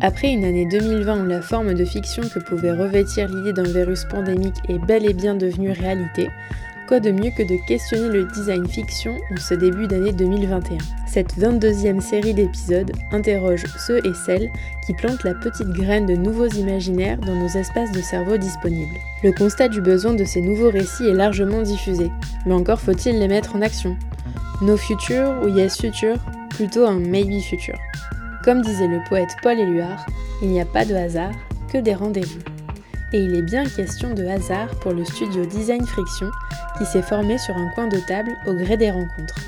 Après une année 2020 où la forme de fiction que pouvait revêtir l'idée d'un virus pandémique est bel et bien devenue réalité, quoi de mieux que de questionner le design fiction en ce début d'année 2021 Cette 22e série d'épisodes interroge ceux et celles qui plantent la petite graine de nouveaux imaginaires dans nos espaces de cerveau disponibles. Le constat du besoin de ces nouveaux récits est largement diffusé, mais encore faut-il les mettre en action. No future ou yes future, plutôt un maybe future. Comme disait le poète Paul Éluard, il n'y a pas de hasard, que des rendez-vous. Et il est bien question de hasard pour le studio Design Friction qui s'est formé sur un coin de table au gré des rencontres.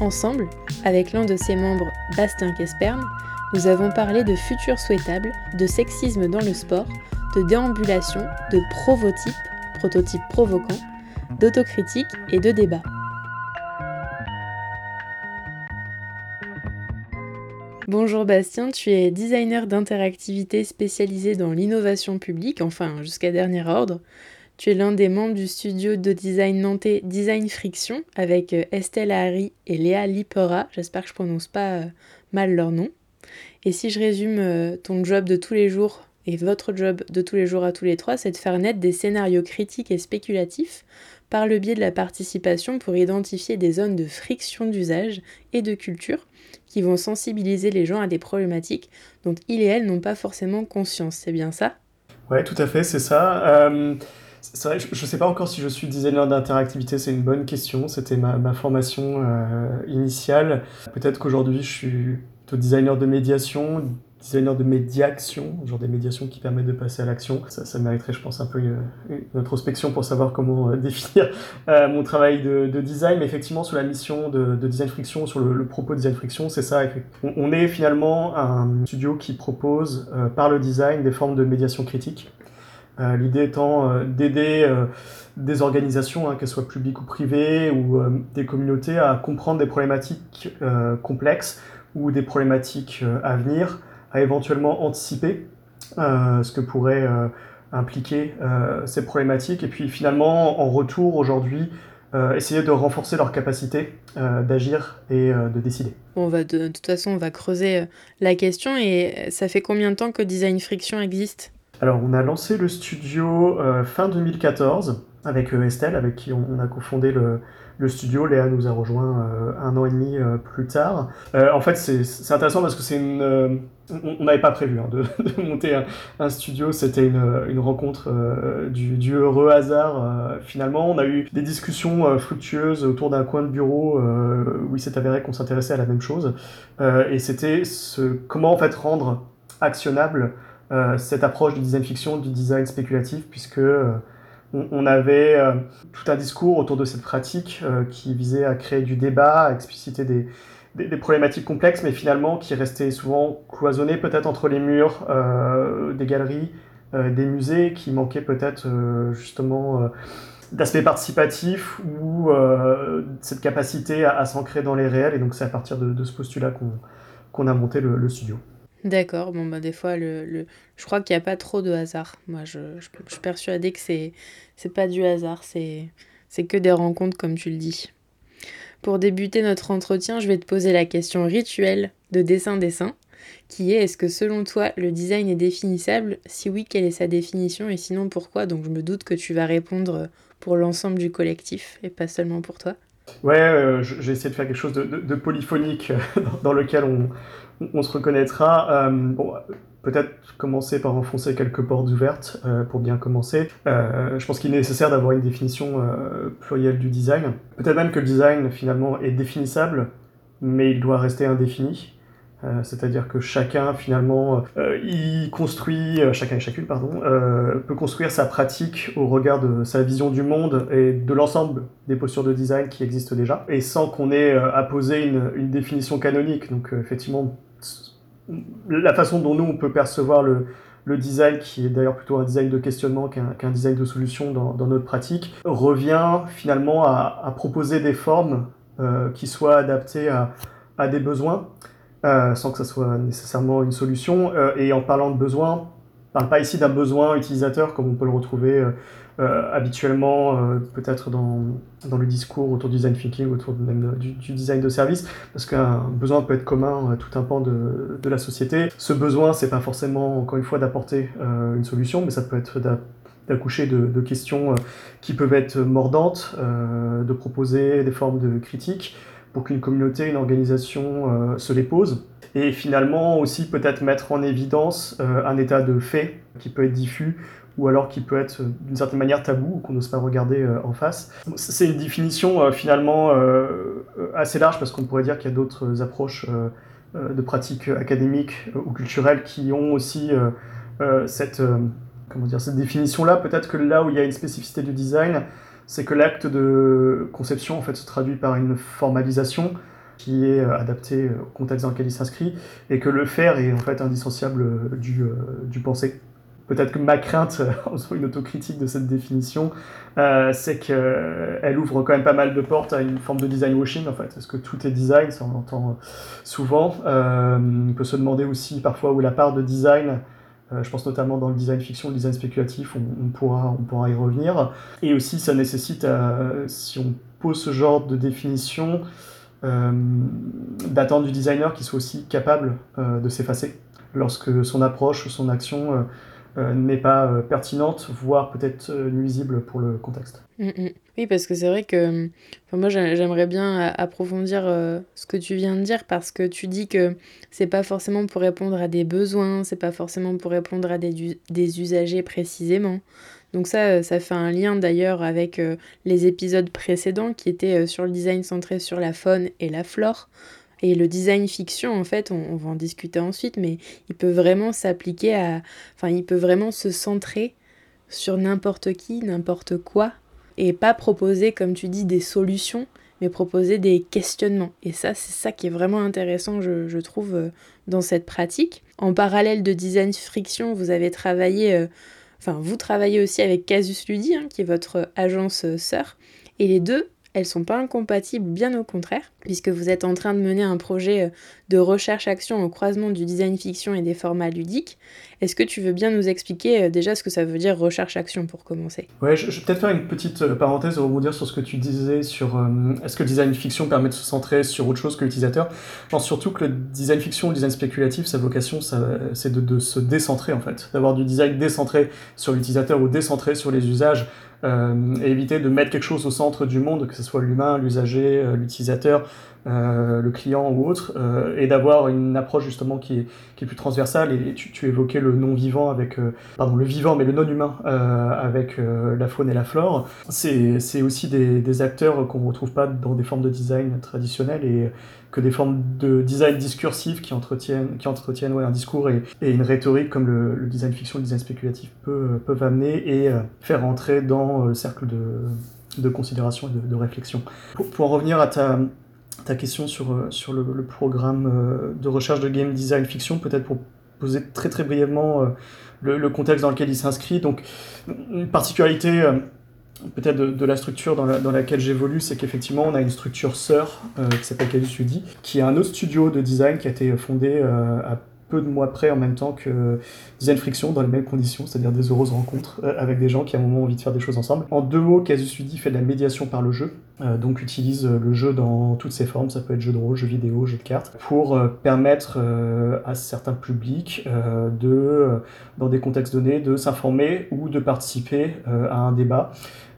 Ensemble, avec l'un de ses membres, Bastien Kespern, nous avons parlé de futur souhaitable, de sexisme dans le sport, de déambulation, de provotype, prototype provoquant, d'autocritique et de débat. Bonjour Bastien, tu es designer d'interactivité spécialisé dans l'innovation publique, enfin jusqu'à dernier ordre. Tu es l'un des membres du studio de design nantais Design Friction avec euh, Estelle Harry et Léa Lipera. J'espère que je prononce pas euh, mal leur nom. Et si je résume euh, ton job de tous les jours et votre job de tous les jours à tous les trois, c'est de faire naître des scénarios critiques et spéculatifs par le biais de la participation pour identifier des zones de friction d'usage et de culture qui vont sensibiliser les gens à des problématiques dont ils et elles n'ont pas forcément conscience. C'est bien ça? Ouais, tout à fait, c'est ça. Euh, je ne sais pas encore si je suis designer d'interactivité, c'est une bonne question. C'était ma, ma, formation euh, initiale. Peut-être qu'aujourd'hui, je suis plutôt designer de médiation, designer de médiation, genre des médiations qui permettent de passer à l'action. Ça, ça, mériterait, je pense, un peu une, une introspection pour savoir comment euh, définir euh, mon travail de, de, design. Mais effectivement, sur la mission de, de Design Friction, sur le, propos de Design Friction, c'est ça. On, est finalement un studio qui propose, euh, par le design, des formes de médiation critique. Euh, L'idée étant euh, d'aider euh, des organisations, hein, qu'elles soient publiques ou privées, ou des communautés, à comprendre des problématiques complexes ou des problématiques à venir à éventuellement anticiper euh, ce que pourrait euh, impliquer euh, ces problématiques. Et puis finalement en retour aujourd'hui essayer de renforcer leur capacité d'agir et de décider. On va de, de, toute façon on va creuser la question. Et ça fait combien de temps que Design Friction existe? Alors on a lancé le studio fin 2014 avec Estelle avec qui on, on a cofondé le, le studio. Léa nous a rejoint euh, un an et demi euh, plus tard. Euh, en fait, c'est intéressant parce que c'est une. on n'avait pas prévu hein, de, monter un, studio. C'était une, rencontre du, heureux hasard. finalement, on a eu des discussions fructueuses autour d'un coin de bureau où il s'est avéré qu'on s'intéressait à la même chose. et c'était comment en fait rendre actionnable cette approche du design fiction, du design spéculatif, puisque on, avait euh, tout un discours autour de cette pratique euh, qui visait à créer du débat, à expliciter des, des, problématiques complexes, mais finalement qui restaient souvent cloisonnées peut-être entre les murs euh, des galeries, euh, des musées, qui manquaient peut-être euh, justement d'aspect participatif ou cette capacité à, à s'ancrer dans les réels. Et donc c'est à partir de, ce postulat qu'on a monté le studio. D'accord, bon bah des fois le, le... je crois qu'il n'y a pas trop de hasard. Moi je, je, suis persuadée que c'est c'est pas du hasard, c'est c'est que des rencontres comme tu le dis. Pour débuter notre entretien, je vais te poser la question rituelle de dessin-dessin, qui est est-ce que selon toi le design est définissable? Si oui, quelle est sa définition? Et sinon pourquoi? Donc je me doute que tu vas répondre pour l'ensemble du collectif et pas seulement pour toi. Ouais, euh, j'ai essayé de faire quelque chose de, polyphonique dans lequel on, on se reconnaîtra. Euh, bon, peut-être commencer par enfoncer quelques portes ouvertes euh, pour bien commencer. Euh, je pense qu'il est nécessaire d'avoir une définition plurielle du design. Peut-être même que le design finalement est définissable, mais il doit rester indéfini. C'est-à-dire que chacun finalement y construit, chacun et chacune pardon, peut construire sa pratique au regard de sa vision du monde et de l'ensemble des postures de design qui existent déjà, et sans qu'on ait à poser une, une, définition canonique. Donc effectivement, la façon dont nous on peut percevoir le, le design, qui est d'ailleurs plutôt un design de questionnement qu'un design de solution dans, notre pratique, revient finalement à, proposer des formes euh, qui soient adaptées à, des besoins, euh, sans que ça soit nécessairement une solution. Euh, et en parlant de besoins, on parle pas ici d'un besoin utilisateur comme on peut le retrouver euh, habituellement, euh, peut-être dans, dans, le discours autour du design thinking, autour même du, design de service, parce qu'un besoin peut être commun à tout un pan de, de la société. Ce besoin, c'est pas forcément, encore une fois, d'apporter euh, une solution, mais ça peut être d'accoucher de, de, questions qui peuvent être mordantes, de proposer des formes de critiques pour qu'une communauté, une organisation se les pose. Et finalement aussi peut-être mettre en évidence un état de fait qui peut être diffus ou alors qui peut être euh, d'une certaine manière tabou ou qu'on n'ose pas regarder euh, en face. C'est une définition euh, finalement assez large parce qu'on pourrait dire qu'il y a d'autres approches de pratiques académiques ou culturelles qui ont aussi cette, comment dire, cette définition-là. Peut-être que là où il y a une spécificité du design, c'est que l'acte de conception en fait se traduit par une formalisation qui est adaptée au contexte dans lequel il s'inscrit et que le faire est en fait indissociable du, du penser. Peut-être que ma crainte, en faisant une autocritique de cette définition, euh, c'est qu'elle ouvre quand même pas mal de portes à une forme de design washing, en fait. Est-ce que tout est design Ça, on l'entend souvent. Euh, on peut se demander aussi parfois où la part de design, euh, je pense notamment dans le design fiction, le design spéculatif, on, pourra, on pourra y revenir. Et aussi, ça nécessite, si on pose ce genre de définition, d'attendre du designer qu'il soit aussi capable de s'effacer lorsque son approche, son action euh, n'est pas euh, pertinente, voire peut-être euh, nuisible pour le contexte. Mm, mm. Oui, parce que c'est vrai que moi j'aimerais bien approfondir ce que tu viens de dire parce que tu dis que c'est pas forcément pour répondre à des besoins, c'est pas forcément pour répondre à des, des usagers précisément. Donc ça, ça fait un lien d'ailleurs avec les épisodes précédents qui étaient sur le design centré sur la faune et la flore. Et le design fiction, en fait, on, va en discuter ensuite, mais il peut vraiment s'appliquer à... Enfin, il peut vraiment se centrer sur n'importe qui, n'importe quoi, et pas proposer, comme tu dis, des solutions, mais proposer des questionnements. Et ça, c'est ça qui est vraiment intéressant, je, trouve, euh, dans cette pratique. En parallèle de design fiction, vous avez travaillé... Euh, enfin, vous travaillez aussi avec Casus Ludi, hein, qui est votre agence euh, sœur. Et les deux elles sont pas incompatibles, bien au contraire, puisque vous êtes en train de mener un projet euh, de recherche-action au croisement du design fiction et des formats ludiques. Est-ce que tu veux bien nous expliquer euh, déjà ce que ça veut dire recherche-action pour commencer? Ouais, je, vais peut-être faire une petite euh, parenthèse et rebondir sur ce que tu disais sur est-ce que le design fiction permet de se centrer sur autre chose que l'utilisateur? Je pense surtout que le design fiction, le design spéculatif, sa vocation, c'est de, de se décentrer en fait, d'avoir du design décentré sur l'utilisateur ou décentré sur les usages euh, et éviter de mettre quelque chose au centre du monde, que ce soit l'humain, l'usager, euh, l'utilisateur, euh, le client ou autre, et d'avoir une approche justement qui est, qui est plus transversale. Et tu, tu évoquais le non-vivant avec, pardon, le vivant, mais le non-humain avec la faune et la flore. C'est aussi des, des acteurs qu'on ne retrouve pas dans des formes de design traditionnelles et que des formes de design discursif qui entretiennent, qui entretiennent ouais, un discours et, une rhétorique comme le, design fiction, le design spéculatif peut, peuvent amener et euh, faire entrer dans euh, le cercle de, de considération et de, réflexion. Pour, en revenir à ta, ta question sur, euh, sur le, programme de recherche de game design fiction, peut-être pour poser très très brièvement le, contexte dans lequel il s'inscrit. Donc, une particularité peut-être de, la structure dans, laquelle j'évolue, c'est qu'effectivement, on a une structure sœur euh, qui s'appelle Cadus UD, qui est un autre studio de design qui a été fondé euh, à peu de mois près en même temps que Design Friction dans les mêmes conditions, c'est-à-dire des heureuses rencontres euh, avec des gens qui à un moment ont envie de faire des choses ensemble. En deux mots, Casus UD fait de la médiation par le jeu, donc utilise le jeu dans toutes ses formes, ça peut être jeu de rôle, jeu vidéo, jeu de cartes, pour permettre à certains publics de, dans des contextes donnés, de s'informer ou de participer à un débat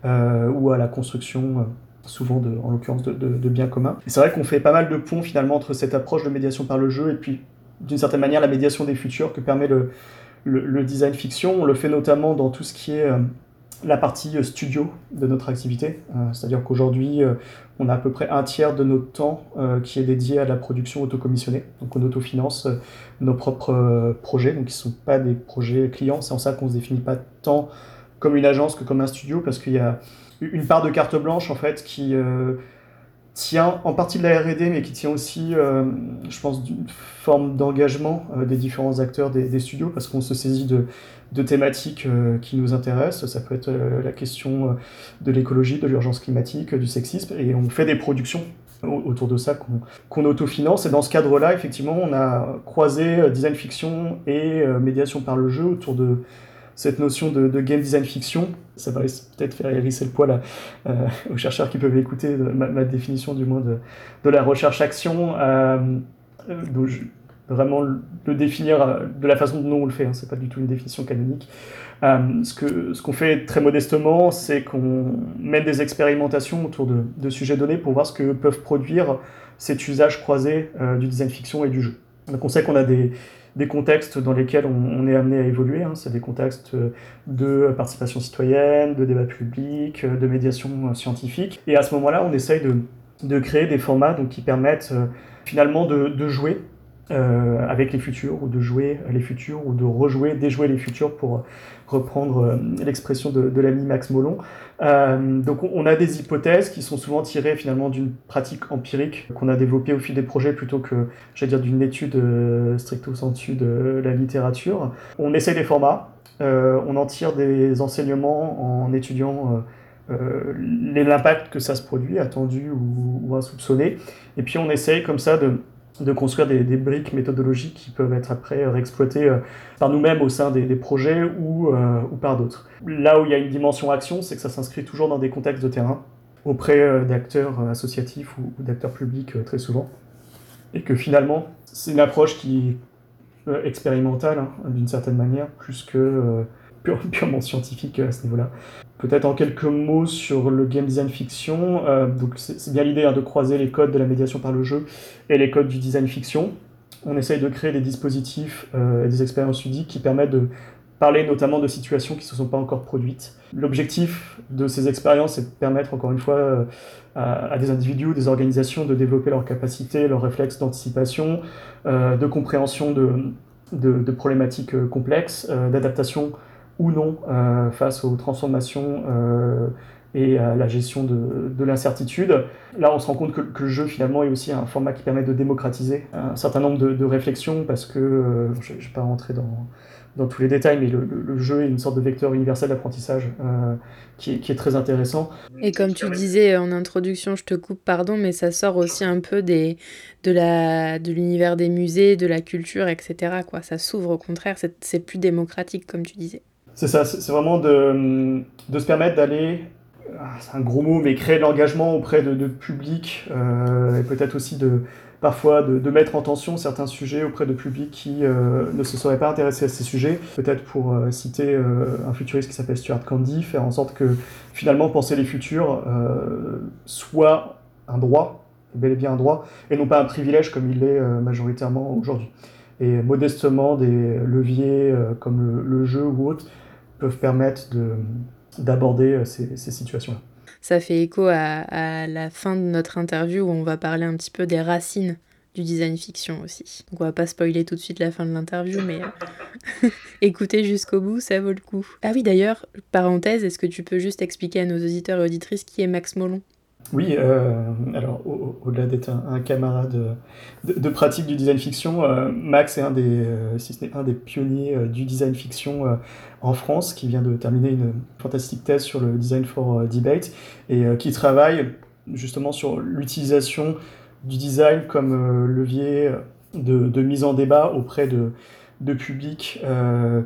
ou à la construction euh, souvent en l'occurrence de, biens communs. C'est vrai qu'on fait pas mal de ponts finalement entre cette approche de médiation par le jeu et puis d'une certaine manière la médiation des futurs que permet le, design fiction. On le fait notamment dans tout ce qui est euh, la partie studio de notre activité. C'est-à-dire qu'aujourd'hui, on a à peu près un tiers de notre temps qui est dédié à la production autocommissionnée. Donc on autofinance nos propres projets, donc qui ne sont pas des projets clients. C'est en ça qu'on ne se définit pas tant comme une agence que comme un studio, parce qu'il y a une part de carte blanche en fait qui euh, tient en partie de la R&D, mais qui tient aussi, euh, je pense, d'une forme d'engagement euh, des différents acteurs des, studios, parce qu'on se saisit de, de thématiques qui nous intéressent. Ça peut être la question de l'écologie, de l'urgence climatique, du sexisme, et on fait des productions autour de ça qu'on autofinance. Et dans ce cadre-là, effectivement, on a croisé design fiction et médiation par le jeu autour de cette notion de, game design fiction. Ça va peut-être faire hérisser le poil euh, aux chercheurs qui peuvent écouter ma, définition du moins de, la recherche-action. Euh, vraiment le définir de la façon dont on le fait, hein. c'est pas du tout une définition canonique. Euh, ce qu'on fait très modestement, c'est qu'on mène des expérimentations autour de, sujets donnés pour voir ce que peuvent produire cet usage croisé du design fiction et du jeu. Donc on sait qu'on a des, des contextes dans lesquels on, est amené à évoluer. Hein. C'est des contextes de participation citoyenne, de débat public, de médiation scientifique. Et à ce moment-là, on essaye de, de, créer des formats qui permettent euh, finalement de, de jouer euh, avec les futurs, ou de jouer les futurs, ou de rejouer, déjouer les futurs pour reprendre euh, l'expression de, l'ami Max Molon. Euh, donc on a des hypothèses qui sont souvent tirées finalement d'une pratique empirique qu'on a développée au fil des projets plutôt que, j'allais dire, d'une étude stricto sensu de la littérature. On essaie des formats, on en tire des enseignements en étudiant l'impact que ça se produit, attendu ou insoupçonné. Et puis on essaye comme ça de de construire des, briques méthodologiques qui peuvent être après réexploitées euh, par nous-mêmes au sein des, projets ou, euh, ou par d'autres. Là où il y a une dimension action, c'est que ça s'inscrit toujours dans des contextes de terrain, auprès euh, d'acteurs associatifs ou, d'acteurs publics très souvent. Et que finalement, c'est une approche qui est expérimentale hein, d'une certaine manière, plus que purement scientifique à ce niveau-là. Peut-être en quelques mots sur le game design fiction. Euh, donc c'est bien l'idée hein, de croiser les codes de la médiation par le jeu et les codes du design fiction. On essaye de créer des dispositifs euh, et des expériences ludiques qui permettent de parler notamment de situations qui ne se sont pas encore produites. L'objectif de ces expériences est de permettre encore une fois euh, à, des individus des organisations de développer leurs capacités, leurs réflexes d'anticipation, de compréhension de, de problématiques complexes, d'adaptation ou non euh, face aux transformations euh, et à la gestion de, de l'incertitude. Là, on se rend compte que, le jeu, finalement, est aussi un format qui permet de démocratiser un certain nombre de, réflexions, parce que, euh, je ne vais pas rentrer dans, tous les détails, mais le, jeu est une sorte de vecteur universel d'apprentissage qui, est très intéressant. Et comme tu disais en introduction, je te coupe, pardon, mais ça sort aussi un peu des, de, l'univers des musées, de la culture, etc. Ça s'ouvre au contraire, c'est plus démocratique, comme tu disais. C'est ça, c'est vraiment de, de, se permettre d'aller, ah, c'est un gros mot, mais créer de l'engagement auprès de, de publics euh, et peut-être aussi de parfois de, mettre en tension certains sujets auprès de publics qui euh, ne se seraient pas intéressés à ces sujets. Peut-être pour euh, citer un futuriste qui s'appelle Stuart Candy, faire en sorte que finalement penser les futurs soit un droit, bel et bien un droit, et non pas un privilège comme il l'est majoritairement aujourd'hui et modestement des leviers comme le, jeu ou autre peuvent permettre d'aborder euh, ces, ces situations-là. Ça fait écho à, à, la fin de notre interview où on va parler un petit peu des racines du design fiction aussi. Donc on va pas spoiler tout de suite la fin de l'interview, mais euh, écoutez jusqu'au bout, ça vaut le coup. Ah oui d'ailleurs, parenthèse, est-ce que tu peux juste expliquer à nos auditeurs et auditrices qui est Max Molon? Oui, euh, alors au-delà d'être un, camarade de, pratique du design fiction, euh, Max est un des, euh, pionniers du design fiction en France, qui vient de terminer une fantastique thèse sur le design for debate et qui travaille justement sur l'utilisation du design comme levier de, mise en débat auprès de, publics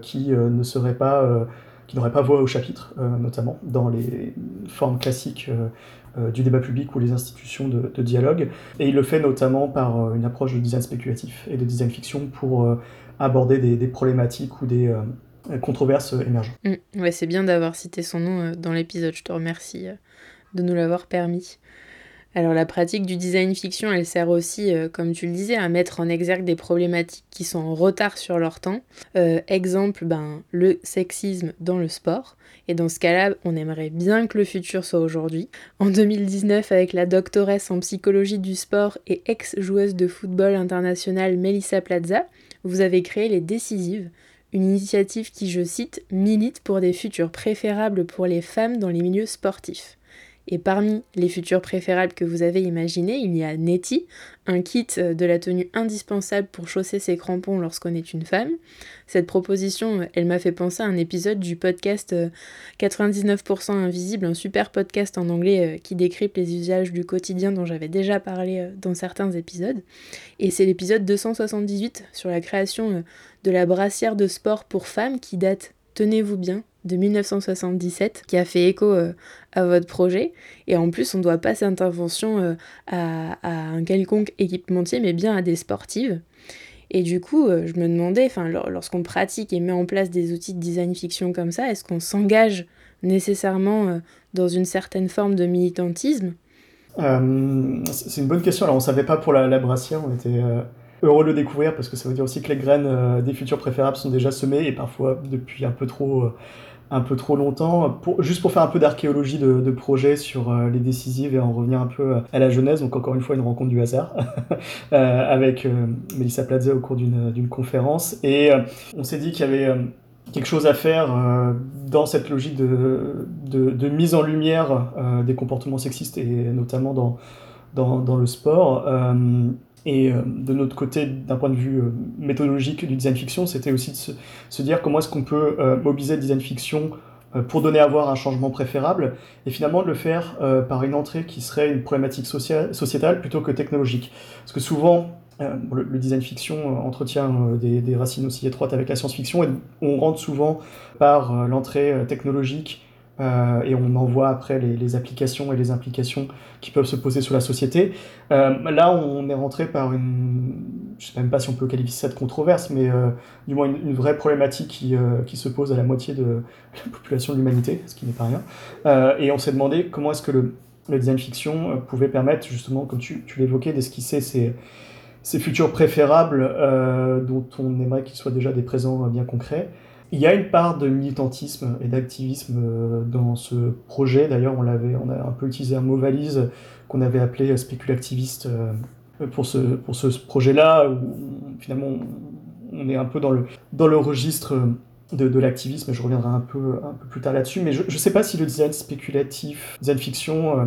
qui ne seraient pas qui n'auraient pas voix au chapitre, notamment dans les formes classiques du débat public ou les institutions de, dialogue. Et il le fait notamment par euh, une approche de design spéculatif et de design fiction pour euh, aborder des, problématiques ou des controverses émergentes. Mmh. ouais, c'est bien d'avoir cité son nom dans l'épisode, je te remercie de nous l'avoir permis. Alors la pratique du design fiction, elle sert aussi, euh, comme tu le disais, à mettre en exergue des problématiques qui sont en retard sur leur temps. Euh, exemple, ben, le sexisme dans le sport. Et dans ce cas-là, on aimerait bien que le futur soit aujourd'hui. En 2019, avec la doctoresse en psychologie du sport et ex-joueuse de football international Melissa Plaza, vous avez créé les Décisives, une initiative qui, je cite, milite pour des futurs préférables pour les femmes dans les milieux sportifs. Et parmi les futurs préférables que vous avez imaginés, il y a Netty, un kit euh, de la tenue indispensable pour chausser ses crampons lorsqu'on est une femme. Cette proposition, euh, elle m'a fait penser à un épisode du podcast 99% euh, Invisible, un super podcast en anglais qui décrypte les usages du quotidien dont j'avais déjà parlé dans certains épisodes. Et c'est l'épisode 278 sur la création de la brassière de sport pour femmes qui date, tenez-vous bien, de 1977 qui a fait écho euh, à votre projet. Et en plus, on ne doit pas cette intervention euh, à, un quelconque équipementier, mais bien à des sportives. Et du coup, euh, je me demandais, lorsqu'on pratique et met en place des outils de design fiction comme ça, est-ce qu'on s'engage nécessairement dans une certaine forme de militantisme? C'est une bonne question. Alors, on ne savait pas pour la, la brassière, on était heureux de le découvrir parce que ça veut dire aussi que les graines des futurs préférables sont déjà semées et parfois depuis un peu trop un peu trop longtemps, pour, juste pour faire un peu d'archéologie de, projet sur euh, les décisives et en revenir un peu à la jeunesse, donc encore une fois une rencontre du hasard, euh, avec euh, Melissa Platze au cours d'une conférence. Et on s'est dit qu'il y avait quelque chose à faire dans cette logique de, de, mise en lumière des comportements sexistes et notamment dans, dans, dans le sport. Et euh, de notre côté, d'un point de vue euh, méthodologique du design fiction, c'était aussi de se, dire comment est-ce qu'on peut euh, mobiliser le design fiction pour donner à voir un changement préférable, et finalement de le faire par une entrée qui serait une problématique sociale plutôt que technologique. Parce que souvent, le, design fiction entretient des, des, racines aussi étroites avec la science-fiction, et on rentre souvent par l'entrée technologique euh, et on en voit après les, applications et les implications qui peuvent se poser sur la société. Euh, là, on est rentré par une, je sais même pas si on peut qualifier ça de controverse, mais euh, du moins une, vraie problématique qui, qui, se pose à la moitié de la population de l'humanité, ce qui n'est pas rien. et on s'est demandé comment est-ce que le, le, design fiction pouvait permettre, justement, comme tu, tu l'évoquais, d'esquisser ces, ces futurs préférables dont on aimerait qu'ils soient déjà des présents bien concrets. Il y a une part de militantisme et d'activisme euh, dans ce projet. D'ailleurs, on, l'avait, on a un peu utilisé un mot valise qu'on avait appelé spéculactiviste euh, pour ce, pour ce projet-là, finalement on est un peu dans le, dans le registre de, de l'activisme. Je reviendrai un peu, un peu plus tard là-dessus. Mais je ne sais pas si le design spéculatif, design fiction, euh,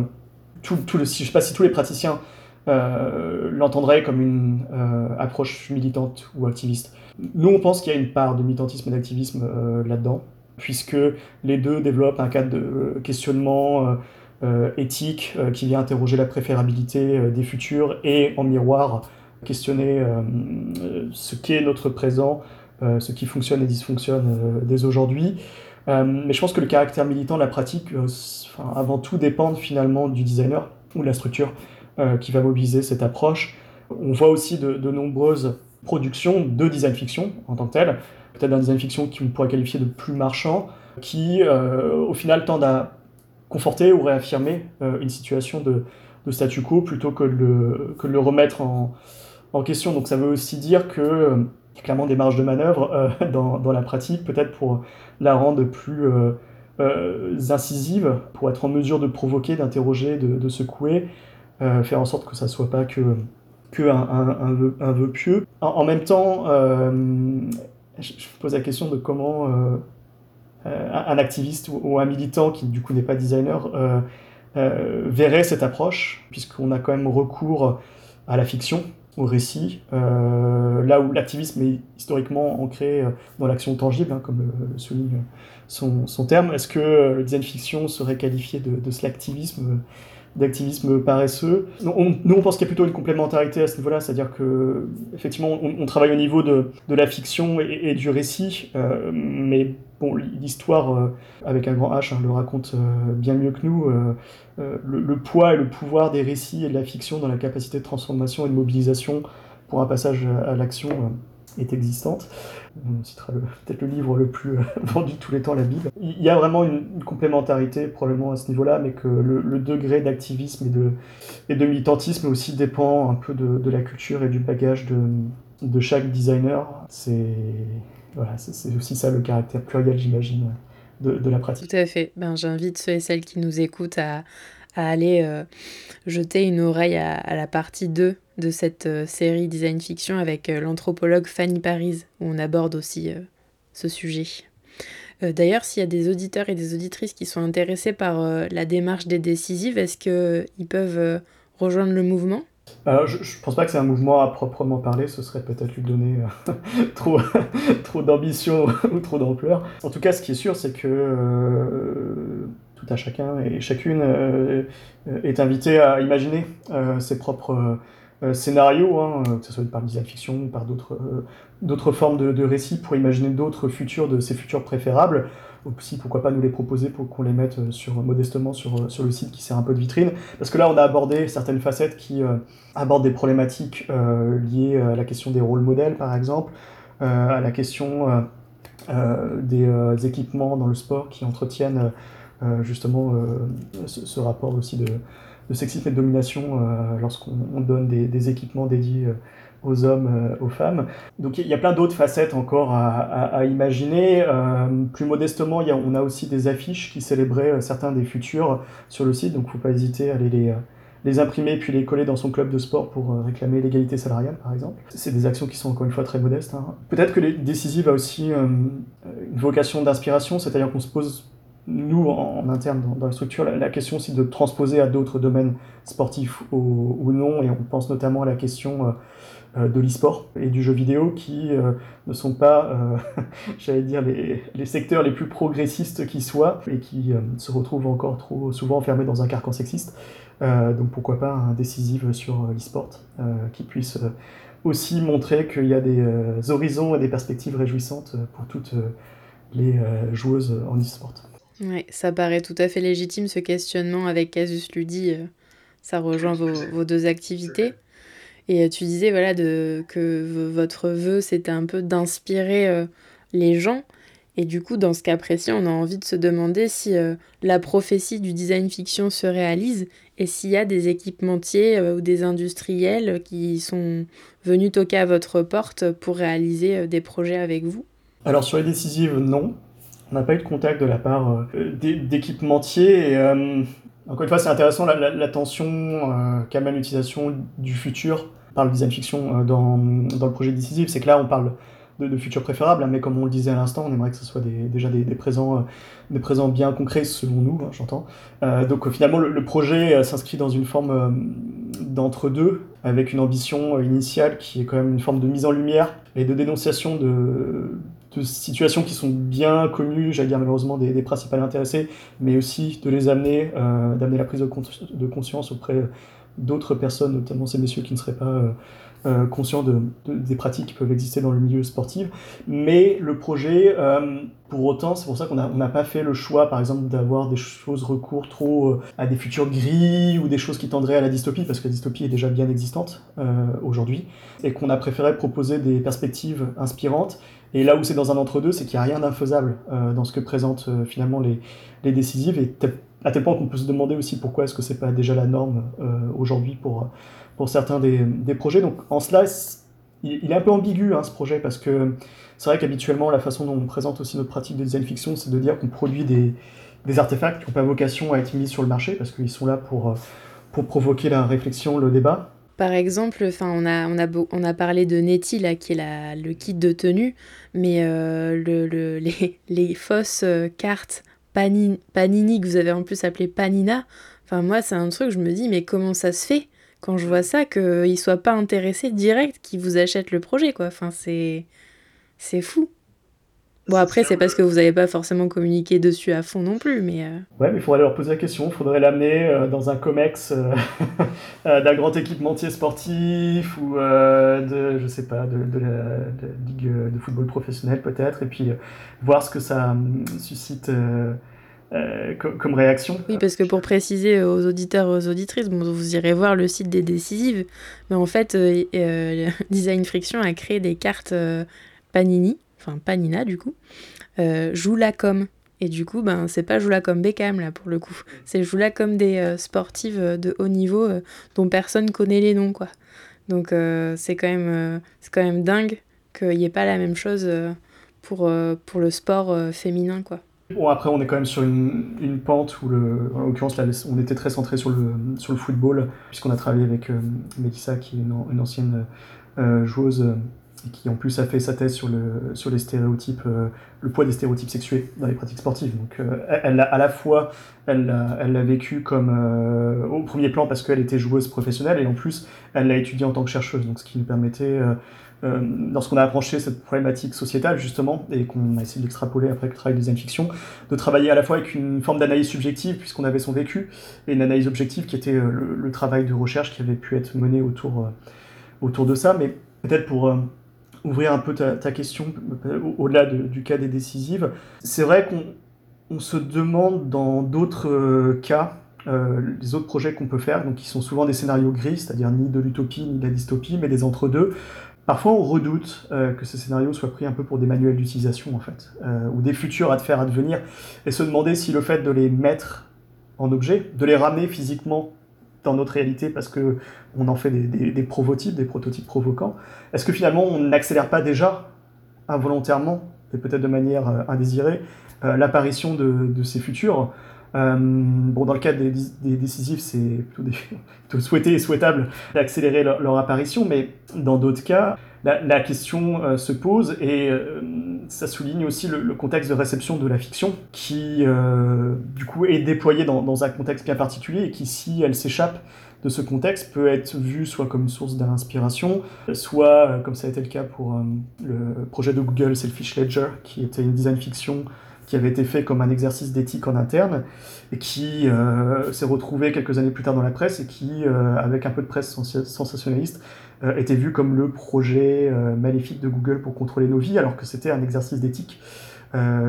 tout, tout le, je sais pas si tous les praticiens l'entendraient comme une approche militante ou activiste. Nous, on pense qu'il y a une part de militantisme et d'activisme euh, là-dedans, puisque les deux développent un cadre de euh, questionnement euh, éthique qui vient interroger la préférabilité des futurs et en miroir questionner ce qu'est notre présent, ce qui fonctionne et dysfonctionne dès aujourd'hui. mais je pense que le caractère militant de la pratique, avant tout, dépend finalement du designer ou de la structure qui va mobiliser cette approche. On voit aussi de, de nombreuses production de design fiction en tant que tel, peut-être un design fiction qu'on pourrait qualifier de plus marchand, qui euh, au final tendent à conforter ou réaffirmer euh, une situation de, statu quo plutôt que de le, remettre en, question. Donc ça veut aussi dire que euh, clairement des marges de manœuvre dans, dans, la pratique, peut-être pour la rendre plus incisive, pour être en mesure de provoquer, d'interroger, de, secouer, faire en sorte que ça soit pas que qu'un un, un, vœu, pieux. En, même temps, euh, je, me pose la question de comment euh, euh, un activiste ou, un militant qui du coup n'est pas designer verrait cette approche, puisqu'on a quand même recours à la fiction, au récit, là où l'activisme est historiquement ancré dans l'action tangible, hein, comme souligne son, son terme. Est-ce que le design fiction serait qualifié de, de l'activisme d'activisme paresseux. Nous, on, pense qu'il y a plutôt une complémentarité à ce niveau-là, c'est-à-dire que effectivement, on, travaille au niveau de, de la fiction et, du récit, euh, mais bon, l'histoire euh, avec un grand H hein, le raconte euh, bien mieux que nous. Le, poids et le pouvoir des récits et de la fiction dans la capacité de transformation et de mobilisation pour un passage à l'action est existante. On citera peut-être le livre le plus euh, vendu de tous les temps, la Bible. Il y a vraiment une, complémentarité probablement à ce niveau-là, mais que le, degré d'activisme et de, militantisme aussi dépend un peu de, la culture et du bagage de, chaque designer. C'est voilà, aussi ça le caractère pluriel, j'imagine, de, la pratique. Tout à fait. Ben, J'invite ceux et celles qui nous écoutent à, à aller euh, jeter une oreille à, la partie 2 de cette euh, série design fiction avec euh, l'anthropologue Fanny Paris, où on aborde aussi ce sujet. D'ailleurs, s'il y a des auditeurs et des auditrices qui sont intéressés par la démarche des décisives, est-ce qu'ils peuvent rejoindre le mouvement? Je, ne pense pas que c'est un mouvement à proprement parler, ce serait peut-être lui donner trop, trop d'ambition ou trop d'ampleur. En tout cas, ce qui est sûr, c'est que tout à chacun et chacune est invité à imaginer ses propres euh, scénario, hein, euh, que ce soit par design fiction ou par d'autres euh, d'autres formes de, de, récits pour imaginer d'autres futurs de ces futurs préférables. Aussi, pourquoi pas nous les proposer pour qu'on les mette sur, modestement sur, sur le site qui sert un peu de vitrine. Parce que là, on a abordé certaines facettes qui abordent des problématiques liées à la question des rôles modèles, par exemple, à la question des équipements dans le sport qui entretiennent justement ce, rapport aussi de, de sexisme et de domination euh, lorsqu'on donne des, équipements dédiés euh, aux hommes, euh, aux femmes. Donc il y a plein d'autres facettes encore à, imaginer. plus modestement, on a aussi des affiches qui célébraient certains des futurs sur le site, donc il ne faut pas hésiter à aller les, les imprimer puis les coller dans son club de sport pour réclamer l'égalité salariale, par exemple. C'est des actions qui sont encore une fois très modestes. Hein. Peut-être que les Décisive a aussi une vocation d'inspiration, c'est-à-dire qu'on se pose nous, en, interne, dans, la structure, la, question aussi de transposer à d'autres domaines sportifs ou, non, et on pense notamment à la question euh, euh, de l'e-sport et du jeu vidéo qui euh, ne sont pas, j'allais dire, les, les, secteurs les plus progressistes qui soient et qui se retrouvent encore trop souvent enfermés dans un carcan sexiste. donc pourquoi pas un décisif sur l'e-sport qui puisse aussi montrer qu'il y a des horizons et des perspectives réjouissantes pour toutes les joueuses en e-sport. Oui, ça paraît tout à fait légitime ce questionnement avec Casus Ludi. Euh, ça rejoint vos, deux activités. Et euh, tu disais voilà, de, que votre vœu, c'était un peu d'inspirer euh, les gens. Et du coup, dans ce cas précis, on a envie de se demander si la prophétie du design fiction se réalise et s'il y a des équipementiers ou des industriels qui sont venus toquer à votre porte pour réaliser des projets avec vous. Alors sur les décisives, non. On n'a pas eu de contact de la part euh, d'équipementiers. Euh, encore une fois, c'est intéressant la, tension euh, l'utilisation du futur par le design fiction dans, le projet décisif. C'est que là, on parle de, futur préférable, hein, mais comme on le disait à l'instant, on aimerait que ce soit déjà des, présents, des présents bien concrets selon nous, hein, j'entends. donc finalement, le, projet s'inscrit dans une forme d'entre-deux, avec une ambition initiale qui est quand même une forme de mise en lumière et de dénonciation de, de situations qui sont bien connues, j'allais dire malheureusement des, des principaux intéressés, mais aussi de les amener, euh, d'amener la prise de, de conscience auprès d'autres personnes, notamment ces messieurs qui ne seraient pas euh, euh, conscients de, des pratiques qui peuvent exister dans le milieu sportif. Mais le projet, pour autant, c'est pour ça qu'on n'a pas fait le choix, par exemple, d'avoir des choses recours trop à des futurs gris ou des choses qui tendraient à la dystopie, parce que la dystopie est déjà bien existante aujourd'hui, et qu'on a préféré proposer des perspectives inspirantes. Et là où c'est dans un entre-deux, c'est qu'il n'y a rien d'infaisable dans ce que présentent finalement les, les décisives, et à tel point qu'on peut se demander aussi pourquoi est-ce que c'est pas déjà la norme aujourd'hui pour pour certains des, des, projets. Donc en cela, il, est un peu ambigu hein, ce projet parce que c'est vrai qu'habituellement la façon dont on présente aussi notre pratique de design fiction, c'est de dire qu'on produit des, des, artefacts qui n'ont pas vocation à être mis sur le marché parce qu'ils sont là pour, pour provoquer la réflexion, le débat. Par exemple, enfin, on a, on, on a parlé de Netty, là, qui est le kit de tenue, mais euh, le, le, les, les, fausses euh, cartes Panini, Panini, que vous avez en plus appelé Panina, enfin, moi, c'est un truc, je me dis, mais comment ça se fait quand je vois ça, qu'ils soient pas intéressés direct, qu'ils vous achètent le projet, quoi. Enfin, c'est. C'est fou. Bon, après, c'est parce que vous n'avez pas forcément communiqué dessus à fond non plus, mais... Euh. Ouais, mais il faudrait leur poser la question, il faudrait l'amener euh, dans un COMEX euh, d'un grand équipementier sportif ou de, je sais pas, de, de la ligue de football professionnel peut-être, et puis voir ce que ça suscite euh, comme réaction. Oui, parce que pour préciser aux auditeurs et aux auditrices, bon, vous irez voir le site des décisives, mais en fait, euh, euh, Design Friction a créé des cartes Panini, enfin Panina du coup, joue la com. Et du coup, ben, c'est pas joue la comme Beckham là pour le coup, c'est joue la comme des sportives de haut niveau dont personne connaît les noms quoi. Donc c'est quand, même, quand même dingue qu'il n'y ait pas la même chose pour, pour le sport féminin quoi. Bon, après, on est quand même sur une, une pente où, le, en l'occurrence, on était très centré sur le, sur le football, puisqu'on a travaillé avec euh, Mélissa, qui est une, ancienne euh, joueuse qui en plus a fait sa thèse sur le, sur les stéréotypes, le poids des stéréotypes sexués dans les pratiques sportives. Donc elle, à la fois, elle l'a vécu comme au premier plan parce qu'elle était joueuse professionnelle et en plus elle l'a étudié en tant que chercheuse, donc ce qui nous permettait euh, lorsqu'on a approché cette problématique sociétale, justement, et qu'on a essayé d'extrapoler après le travail de design fiction, de travailler à la fois avec une forme d'analyse subjective, puisqu'on avait son vécu, et une analyse objective qui était euh, le, travail de recherche qui avait pu être mené autour, euh, autour de ça. Mais peut-être pour ouvrir un peu ta, question, au-delà du cas des décisives, c'est vrai qu'on se demande dans d'autres cas, les autres projets qu'on peut faire, donc qui sont souvent des scénarios gris, c'est-à-dire ni de l'utopie ni de la dystopie, mais des entre-deux, Parfois, on redoute euh, que ces scénarios soient pris un peu pour des manuels d'utilisation, en fait, euh, ou des futurs à te faire advenir, et se demander si le fait de les mettre en objet, de les ramener physiquement dans notre réalité, parce que on en fait des, des, prototypes, des prototypes provocants, est-ce que finalement on n'accélère pas déjà involontairement, et peut-être de manière euh, indésirée, l'apparition de, ces futurs bon, dans le cadre des, décisifs, c'est plutôt, souhaité et souhaitable d'accélérer leur, apparition, mais dans d'autres cas, la, question euh, se pose et euh, ça souligne aussi le, contexte de réception de la fiction qui, euh, du coup, est déployée dans, un contexte bien particulier et qui, si elle s'échappe de ce contexte, peut être vue soit comme une source d'inspiration, soit, comme ça a été le cas pour le projet de Google Selfish Ledger, qui était une design fiction qui avait été fait comme un exercice d'éthique en interne et qui euh, s'est retrouvé quelques années plus tard dans la presse et qui, euh, avec un peu de presse sensationnaliste, euh, était vu comme le projet maléfique de Google pour contrôler nos vies, alors que c'était un exercice d'éthique.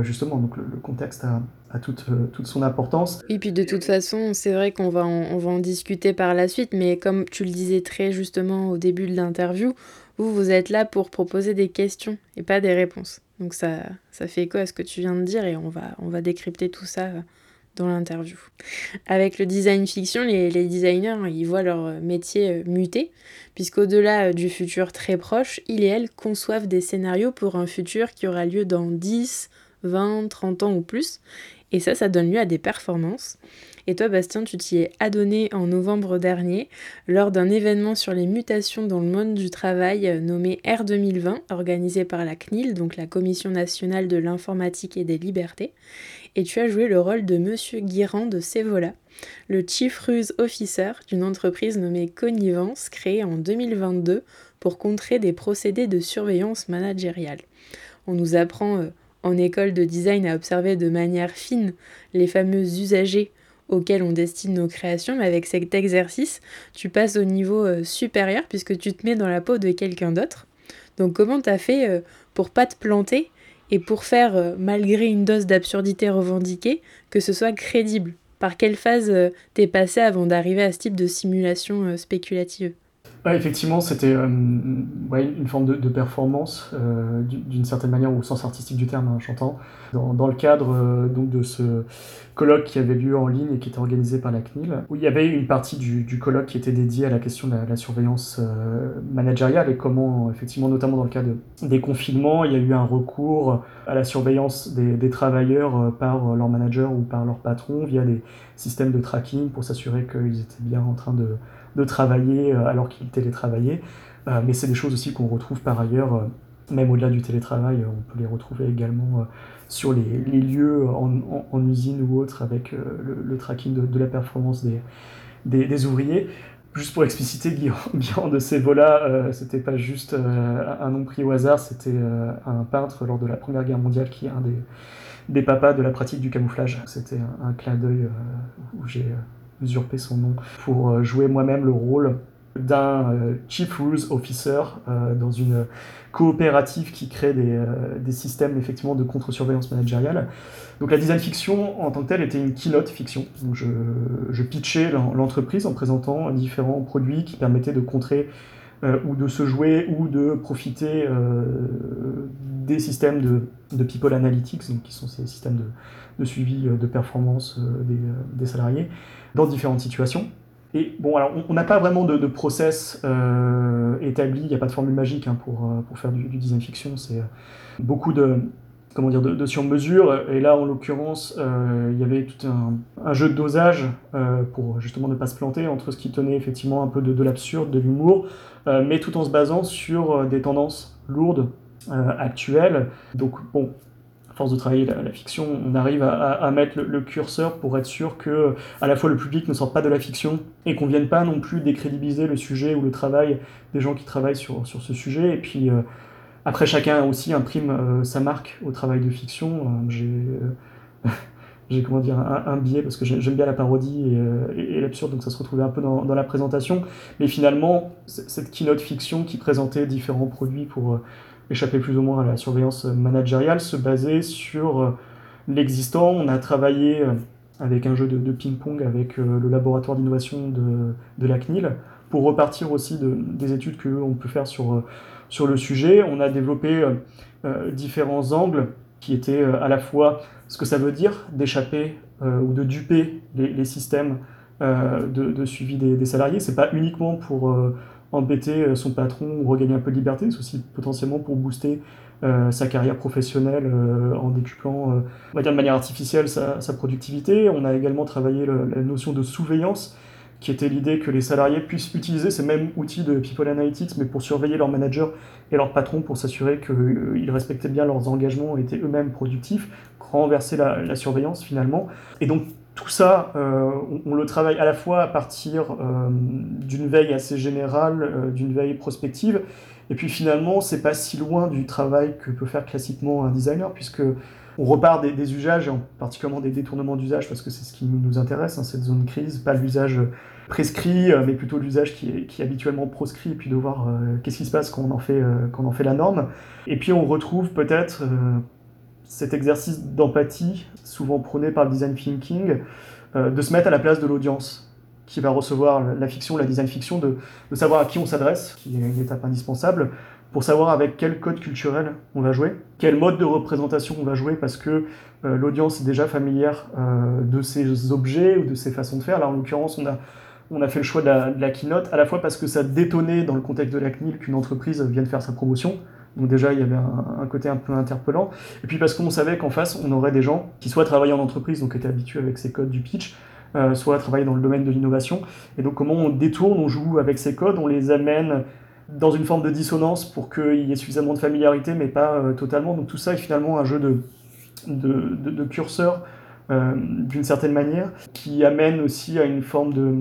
justement, donc le, contexte a, toute, toute, son importance. Et puis de toute façon, c'est vrai qu'on va, va en discuter par la suite, mais comme tu le disais très justement au début de l'interview, vous, vous êtes là pour proposer des questions et pas des réponses. Donc ça, ça fait écho à ce que tu viens de dire et on va, on va décrypter tout ça euh, dans l'interview. Avec le design fiction, les, designers, ils voient leur métier euh, muter, puisqu'au-delà euh, du futur très proche, ils et elles conçoivent des scénarios pour un futur qui aura lieu dans 10, 20, 30 ans ou plus. Et ça, ça donne lieu à des performances. Et toi, Bastien, tu t'y es adonné en novembre dernier lors d'un événement sur les mutations dans le monde du travail euh, nommé R 2020, organisé par la CNIL, donc la Commission nationale de l'informatique et des libertés. Et tu as joué le rôle de Monsieur Guirand de Cevola, le Chief Ruse Officer d'une entreprise nommée Connivence, créée en 2022 pour contrer des procédés de surveillance managériale. On nous apprend euh, en école de design à observer de manière fine les fameux usagers auquel on destine nos créations, mais avec cet exercice, tu passes au niveau euh, supérieur puisque tu te mets dans la peau de quelqu'un d'autre. Donc comment tu as fait euh, pour pas te planter et pour faire, euh, malgré une dose d'absurdité revendiquée, que ce soit crédible? Par quelle phase t'es passé avant d'arriver à ce type de simulation spéculative? Effectivement, c'était une forme de, performance, d'une certaine manière, au sens artistique du terme, hein, j'entends. Dans, le cadre donc de ce colloque qui avait lieu en ligne et qui était organisé par la CNIL, où il y avait une partie du, colloque qui était dédiée à la question de la, surveillance euh, managériale et comment, effectivement, notamment dans le cas de, des confinements, il y a eu un recours à la surveillance des, travailleurs euh, par leur manager ou par leur patron via des systèmes de tracking pour s'assurer qu'ils étaient bien en train de, de travailler euh, alors qu'ils télétravaillaient. mais c'est des choses aussi qu'on retrouve par ailleurs, même au-delà du télétravail, on peut les retrouver également sur les, lieux en, usine ou autre avec euh, le, tracking de, la performance des, ouvriers. Juste pour expliciter, Guillaume de Cévola, euh, c'était pas juste euh, un nom pris au hasard, c'était un peintre lors de la Première Guerre mondiale qui est un des, des papas de la pratique du camouflage. C'était un, clin d'œil où j'ai usurpé son nom pour jouer moi-même le rôle d'un Chief Rules Officer dans une coopérative qui crée des, euh, des systèmes effectivement de contre-surveillance managériale. Donc la design fiction en tant que telle était une keynote fiction. Donc je, je pitchais l'entreprise en présentant différents produits qui permettaient de contrer euh, ou de se jouer ou de profiter euh, des systèmes de, de, people analytics, donc qui sont ces systèmes de, de suivi de performance des, des, salariés, dans différentes situations. Et bon, alors on n'a pas vraiment de, process euh, établi, il n'y a pas de formule magique hein, pour, euh, pour faire du, design fiction. C'est euh, beaucoup de, comment dire, de, sur-mesure. Et là, en l'occurrence, euh, il y avait tout un, jeu de dosage euh, pour justement ne pas se planter entre ce qui tenait effectivement un peu de, l'absurde, de l'humour, euh, mais tout en se basant sur des tendances lourdes actuelles. Donc, bon, force de travailler la, fiction, on arrive à, mettre le, curseur pour être sûr que à la fois le public ne sorte pas de la fiction et qu'on vienne pas non plus décrédibiliser le sujet ou le travail des gens qui travaillent sur, sur ce sujet. Et puis après, chacun aussi imprime euh, sa marque au travail de fiction. Euh, j'ai, euh, j'ai comment dire, un, biais parce que j'aime bien la parodie et, l'absurde, donc ça se retrouvait un peu dans, la présentation. Mais finalement, cette keynote fiction qui présentait différents produits pour échapper plus ou moins à la surveillance managériale se basait sur l'existant. On a travaillé avec un jeu de, ping-pong avec le laboratoire d'innovation de, la CNIL pour repartir aussi de, des études qu'on peut faire sur sur le sujet. On a développé euh, euh, différents angles qui étaient euh, à la fois ce que ça veut dire d'échapper ou de duper les, systèmes de, suivi des, salariés. C'est pas uniquement pour embêter son patron ou regagner un peu de liberté, c'est aussi potentiellement pour booster sa carrière professionnelle en décuplant, de manière artificielle, sa, sa productivité. On a également travaillé la notion de surveillance qui était l'idée que les salariés puissent utiliser ces mêmes outils de People Analytics, mais pour surveiller leurs managers et leurs patrons, pour s'assurer qu'ils respectaient bien leurs engagements et étaient eux-mêmes productifs, renverser la, surveillance finalement. Et donc tout ça, euh, on, le travaille à la fois à partir euh, d'une veille assez générale, euh, d'une veille prospective, et puis finalement, c'est pas si loin du travail que peut faire classiquement un designer, puisque on repart des, usages, particulièrement des détournements d'usage, parce que c'est ce qui nous intéresse, hein, cette zone crise, pas l'usage prescrit, euh, mais plutôt l'usage qui est, habituellement proscrit, et puis de voir euh, qu'est-ce qui se passe quand on, en fait, euh, la norme. Et puis on retrouve peut-être cet exercice d'empathie, souvent prôné par le design thinking, de se mettre à la place de l'audience qui va recevoir la fiction, la design fiction, de savoir à qui on s'adresse, qui est une étape indispensable, pour savoir avec quel code culturel on va jouer, quel mode de représentation on va jouer, parce que l'audience est déjà familière de ces objets ou de ces façons de faire. Là, en l'occurrence, on a on a fait le choix de la, keynote, à la fois parce que ça détonnait dans le contexte de la CNIL qu'une entreprise vienne faire sa promotion. Donc déjà, il y avait un, côté un peu interpellant. Et puis parce qu'on savait qu'en face, on aurait des gens qui soit travaillaient en entreprise, donc étaient habitués avec ces codes du pitch, euh, soit travaillaient dans le domaine de l'innovation. Et donc comment on détourne, on joue avec ces codes, on les amène dans une forme de dissonance pour qu'il y ait suffisamment de familiarité, mais pas euh, totalement. Donc tout ça est finalement un jeu de, de, curseur euh, d'une certaine manière, qui amène aussi à une forme de,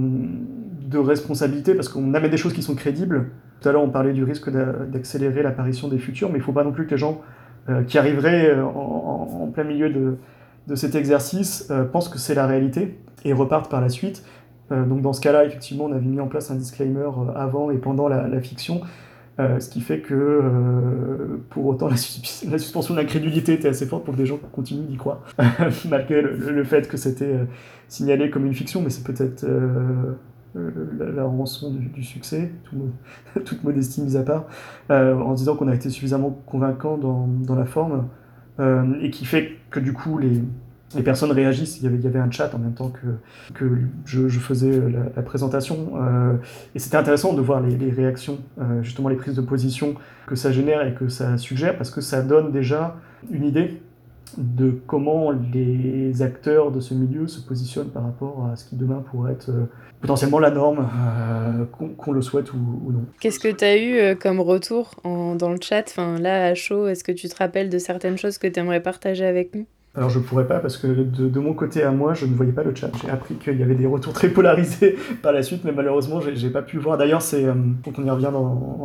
de responsabilité, parce qu'on amène des choses qui sont crédibles. Tout à l'heure, on parlait du risque d'accélérer l'apparition des futurs, mais il ne faut pas non plus que les gens euh, qui arriveraient euh, en, plein milieu de, de cet exercice pensent que c'est la réalité et repartent par la suite. Donc dans ce cas-là, effectivement, on avait mis en place un disclaimer avant et pendant la, fiction euh, ce qui fait que euh, pour autant la, suspension de l'incrédulité était assez forte pour que des gens continuent d'y croire, malgré le, fait que c'était euh, signalé comme une fiction, mais c'est peut-être la, rançon du, succès, toute modestie mise à part, en disant qu'on a été suffisamment convaincant dans, dans la forme, et qui fait que du coup les, les personnes réagissent. Il y, avait, un chat en même temps que, que je, faisais la, présentation. Euh, et c'était intéressant de voir les, réactions, euh, justement les prises de position que ça génère et que ça suggère, parce que ça donne déjà une idée de comment les acteurs de ce milieu se positionnent par rapport à ce qui demain pourrait être euh, potentiellement la norme, qu'on le souhaite ou, non. Qu'est-ce que tu as eu comme retour dans le chat? Enfin, Là, à chaud, est-ce que tu te rappelles de certaines choses que tu aimerais partager avec nous? Alors je pourrais pas parce que de, mon côté à moi, je ne voyais pas le chat. J'ai appris qu'il y avait des retours très polarisés par la suite, mais malheureusement, j'ai pas pu voir. D'ailleurs, c'est, euh, on y revient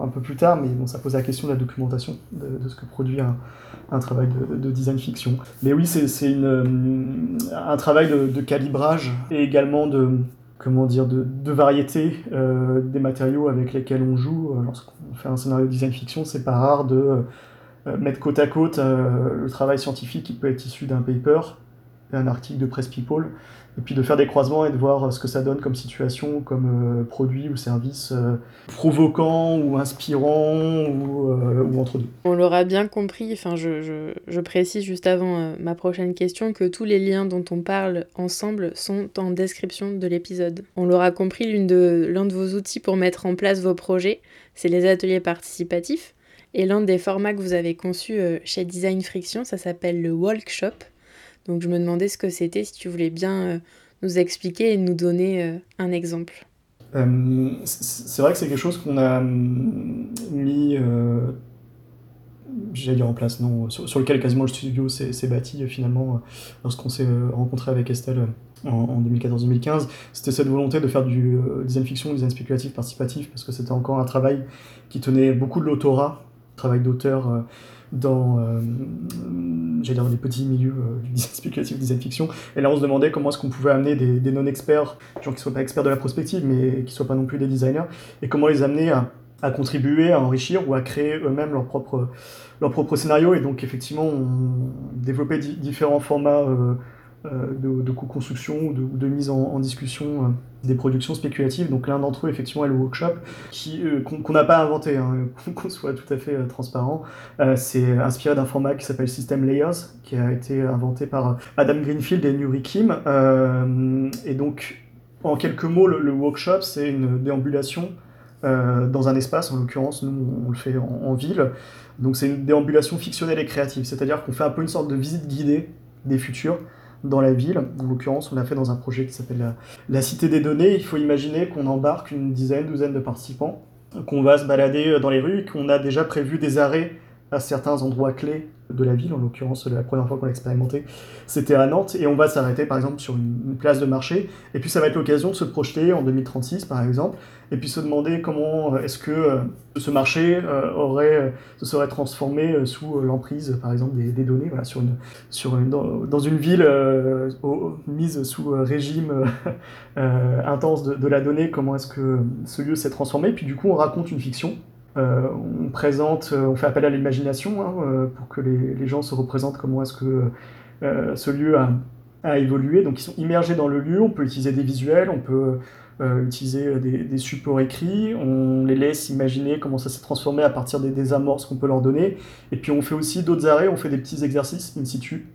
un peu plus tard, mais bon, ça pose la question de la documentation de, ce que produit un, travail de, design fiction. Mais oui, c'est euh, un travail de, calibrage et également de comment dire, de, variété euh, des matériaux avec lesquels on joue. Lorsqu'on fait un scénario de design fiction, c'est pas rare de euh, mettre côte à côte euh, le travail scientifique qui peut être issu d'un paper un article de Press People, et puis de faire des croisements et de voir ce que ça donne comme situation, comme euh, produit ou service provoquant ou inspirant ou, ou, entre deux. On l'aura bien compris, enfin je, je, je, précise juste avant ma prochaine question que tous les liens dont on parle ensemble sont en description de l'épisode. On l'aura compris, l'un de, de vos outils pour mettre en place vos projets, c'est les ateliers participatifs. Et l'un des formats que vous avez conçu euh, chez Design Friction, ça s'appelle le Workshop. Donc je me demandais ce que c'était, si tu voulais bien euh, nous expliquer et nous donner euh, un exemple. c'est vrai que c'est quelque chose qu'on a mis, j'allais dire en place, non, sur, lequel quasiment le studio s'est bâti finalement lorsqu'on s'est rencontré avec Estelle en, 2014-2015, c'était cette volonté de faire du design fiction, design spéculatif, participatif, parce que c'était encore un travail qui tenait beaucoup de l'autorat travail d'auteur euh, dans, euh, j'allais dire, les petits milieux euh, du design spéculatif, du design fiction. Et là, on se demandait comment est-ce qu'on pouvait amener des, non-experts, gens qui ne soient pas experts de la prospective, mais qui ne soient pas non plus des designers, et comment les amener à, contribuer, à enrichir ou à créer eux-mêmes leur propre, leur scénario. Et donc, effectivement, on développait différents formats de, de co-construction ou de, mise en, discussion euh, des productions spéculatives. Donc l'un d'entre eux, effectivement, est le workshop, euh, qu'on n'a pas inventé, hein, qu'on soit tout à fait transparent. c'est inspiré d'un format qui s'appelle System Layers, qui a été inventé par Adam Greenfield et Nuri Kim. et donc, en quelques mots, le, workshop, c'est une déambulation dans un espace, en l'occurrence, nous, on le fait en ville. Donc c'est une déambulation fictionnelle et créative, c'est-à-dire qu'on fait un peu une sorte de visite guidée des futurs dans la ville. En l'occurrence, on l'a fait dans un projet qui s'appelle la, Cité des données. Il faut imaginer qu'on embarque une dizaine, douzaine de participants, qu'on va se balader dans les rues, qu'on a déjà prévu des arrêts à certains endroits clés de la ville, en l'occurrence la première fois qu'on l'a expérimenté, c'était à Nantes, et on va s'arrêter par exemple sur une, place de marché, et puis ça va être l'occasion de se projeter en 2036 par exemple, et puis se demander comment euh, est-ce que euh, ce marché euh, aurait, se serait transformé sous l'emprise par exemple des, données, voilà, sur une, sur dans, une ville mise sous régime intense de, de, la donnée, comment est-ce que ce lieu s'est transformé, puis du coup on raconte une fiction euh, on présente, euh, on fait appel à l'imagination hein, euh, pour que les, gens se représentent comment est-ce que ce lieu a, évolué. Donc ils sont immergés dans le lieu, on peut utiliser des visuels, on peut utiliser des, supports écrits, on les laisse imaginer comment ça s'est transformé à partir des, amorces qu'on peut leur donner. Et puis on fait aussi d'autres arrêts, on fait des petits exercices in situ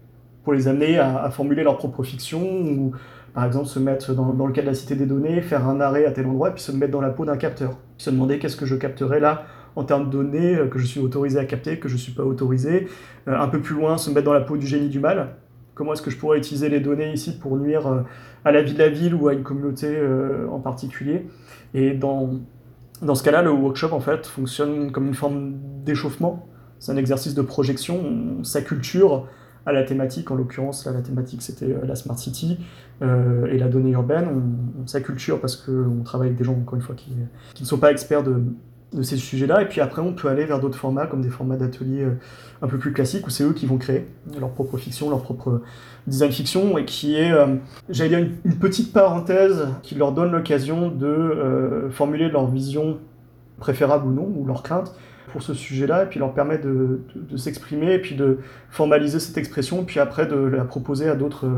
pour les amener à, formuler leur propre fiction par exemple se mettre dans, le cas de la cité des données, faire un arrêt à tel endroit, puis se mettre dans la peau d'un capteur. Se demander qu'est-ce que je capterai là en termes de données euh, que je suis autorisé à capter, que je ne suis pas autorisé. Euh, un peu plus loin, se mettre dans la peau du génie du mal. Comment est-ce que je pourrais utiliser les données ici pour nuire euh, à la vie de la ville ou à une communauté en particulier? Et dans, dans ce cas-là, le workshop en fait fonctionne comme une forme d'échauffement. C'est un exercice de projection. Sa culture à la thématique, en l'occurrence, la thématique c'était la Smart City et la donnée urbaine. On, sa culture parce qu'on travaille avec des gens, encore une fois, qui, ne sont pas experts de, ces sujets-là. Et puis après, on peut aller vers d'autres formats, comme des formats d'ateliers euh, un peu plus classiques, où c'est eux qui vont créer leur propre fiction, leur propre design fiction, et qui est, euh, j'allais dire, une, petite parenthèse qui leur donne l'occasion de euh, formuler leur vision préférable ou non, ou leur crainte pour ce sujet-là, et puis leur permet de, de, s'exprimer, et puis de formaliser cette expression, puis après de la proposer à d'autres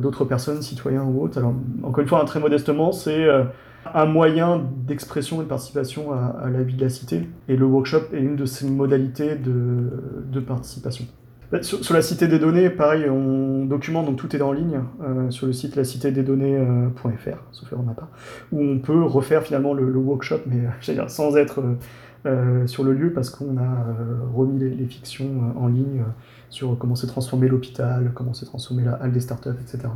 d'autres personnes, citoyens ou autres. Alors, encore une fois, très modestement, c'est un moyen d'expression et de participation à, la vie de la cité. Et le workshop est une de ces modalités de, participation. Sur, la cité des données, pareil, on documente, donc tout est en ligne euh, sur le site lacitédesdonnées.fr, sauf erreur de ma part, où on peut refaire finalement le, workshop, mais euh, sans être euh, sur le lieu, parce qu'on a remis les, fictions en ligne sur comment s'est transformé l'hôpital, comment s'est transformé la halle des startups, etc..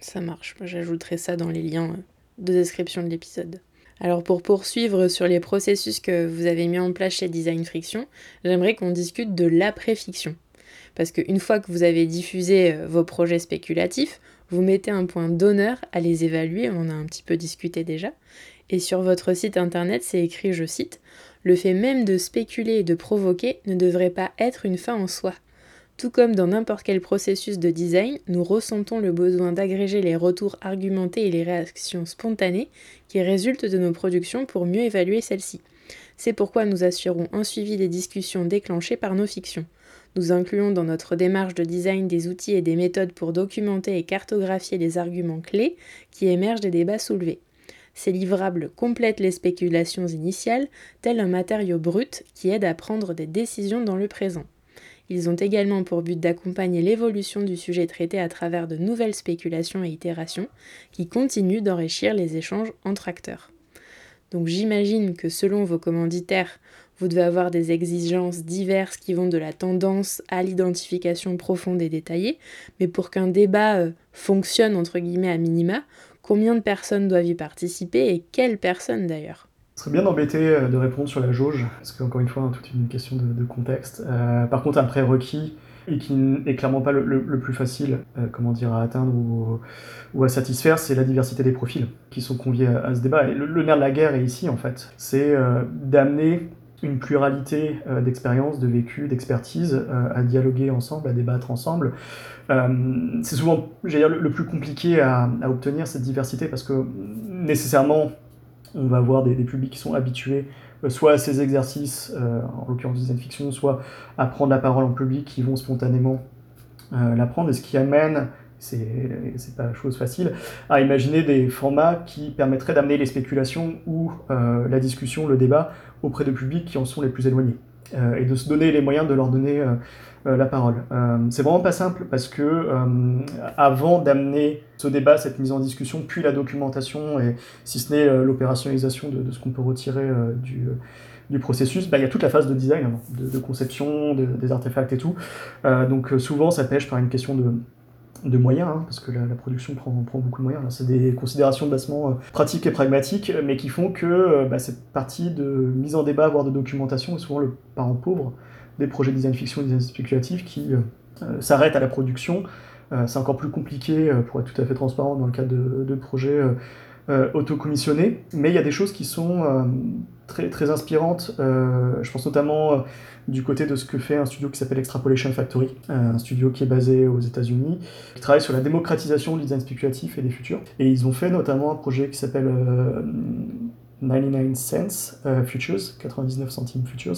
Ça marche, j'ajouterai ça dans les liens de description de l'épisode. Alors pour poursuivre sur les processus que vous avez mis en place chez Design Friction, j'aimerais qu'on discute de l'après-fiction. Parce qu'une fois que vous avez diffusé euh, vos projets spéculatifs, vous mettez un point d'honneur à les évaluer, on a un petit peu discuté déjà. Et sur votre site internet, c'est écrit, je cite, Le fait même de spéculer et de provoquer ne devrait pas être une fin en soi. Tout comme dans n'importe quel processus de design, nous ressentons le besoin d'agréger les retours argumentés et les réactions spontanées qui résultent de nos productions pour mieux évaluer celles-ci. C'est pourquoi nous assurons un suivi des discussions déclenchées par nos fictions. Nous incluons dans notre démarche de design des outils et des méthodes pour documenter et cartographier les arguments clés qui émergent des débats soulevés. Ces livrables complètent les spéculations initiales, tel un matériau brut qui aide à prendre des décisions dans le présent. Ils ont également pour but d'accompagner l'évolution du sujet traité à travers de nouvelles spéculations et itérations qui continuent d'enrichir les échanges entre acteurs. Donc j'imagine que selon vos commanditaires, vous devez avoir des exigences diverses qui vont de la tendance à l'identification profonde et détaillée, mais pour qu'un débat euh, fonctionne entre guillemets à minima, combien de personnes doivent y participer et quelles personnes d'ailleurs ce serait bien d'embêter euh, de répondre sur la jauge, parce qu'encore une fois, hein, toute une question de, contexte. Euh, par contre, un prérequis, et qui n'est clairement pas le, plus facile euh, comment dire, à atteindre ou, à satisfaire, c'est la diversité des profils qui sont conviés à, ce débat. Le, nerf de la guerre est ici, en fait. C'est d'amener une pluralité d'expériences, de vécus, d'expertise à dialoguer ensemble, à débattre ensemble. c'est souvent, dire, le, plus compliqué à, obtenir cette diversité parce que nécessairement on va avoir des, publics qui sont habitués euh, soit à ces exercices, euh, en l'occurrence design fiction, soit à prendre la parole en public, qui vont spontanément euh, l'apprendre, et ce qui amène, c'est pas chose facile, à imaginer des formats qui permettraient d'amener les spéculations ou la discussion, le débat auprès de publics qui en sont les plus éloignés, et de se donner les moyens de leur donner euh, la parole. Euh, c'est vraiment pas simple parce que euh, avant d'amener ce débat, cette mise en discussion, puis la documentation et si ce n'est l'opérationnalisation de, ce qu'on peut retirer du, du processus, bah, il y a toute la phase de design, hein, de, conception, des artefacts et tout. donc souvent ça pêche par une question de, de moyens, hein, parce que la, production prend, prend, beaucoup de moyens. C'est des considérations de bassement pratiques et pratiques, mais qui font que bah, cette partie de mise en débat, voire de documentation, est souvent le parent pauvre des projets de design fiction design spéculatif qui euh, euh, s'arrêtent à la production. Euh, c'est encore plus compliqué, pour être tout à fait transparent, dans le cas de, de projets autocommissionnés, mais il y a des choses qui sont très, très inspirantes. je pense notamment du côté de ce que fait un studio qui s'appelle Extrapolation Factory, un studio qui est basé aux États-Unis, qui travaille sur la démocratisation du design spéculatif et des futurs. Et ils ont fait notamment un projet qui s'appelle 99 cents euh, futures, 99 centimes futures,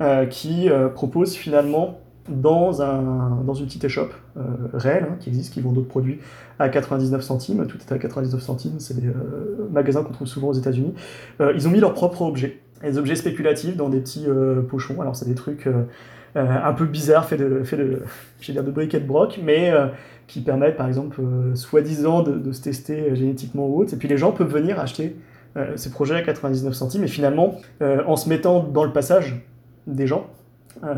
euh, qui euh, propose finalement dans, un, dans une petite échoppe réelle hein, qui existe, qui vend d'autres produits à 99 centimes, tout est à 99 centimes, c'est des magasins qu'on trouve souvent aux États-Unis. ils ont mis leurs propres objets, des objets spéculatifs dans des petits pochons. Alors c'est des trucs un peu bizarres, faits de, fait de, dire de briquet de broc, mais qui permettent par exemple, soi-disant, de, de, se tester génétiquement ou autre. Et puis les gens peuvent venir acheter euh, ces projets à 99 centimes, et finalement, euh, en se mettant dans le passage des gens, euh,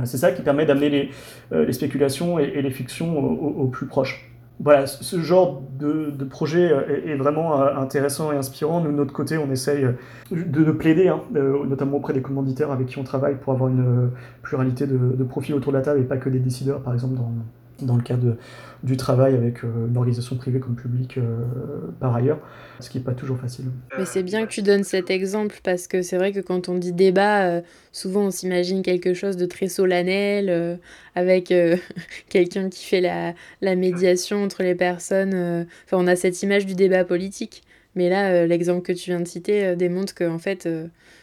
c'est ça qui permet d'amener les, spéculations et, les fictions au, plus proche. Voilà, ce genre de, projet est, vraiment intéressant et inspirant. Nous, de notre côté, on essaye de, plaider, hein, notamment auprès des commanditaires avec qui on travaille, pour avoir une pluralité de, de profils autour de la table et pas que des décideurs, par exemple, dans, dans le cadre du travail avec euh, une organisation privée comme publique euh, par ailleurs, ce qui n'est pas toujours facile. Mais c'est bien que tu donnes cet exemple parce que c'est vrai que quand on dit débat, euh, souvent on s'imagine quelque chose de très solennel avec quelqu'un qui fait la, médiation entre les personnes. Enfin, on a cette image du débat politique. Mais là, l'exemple que tu viens de citer démontre que en fait,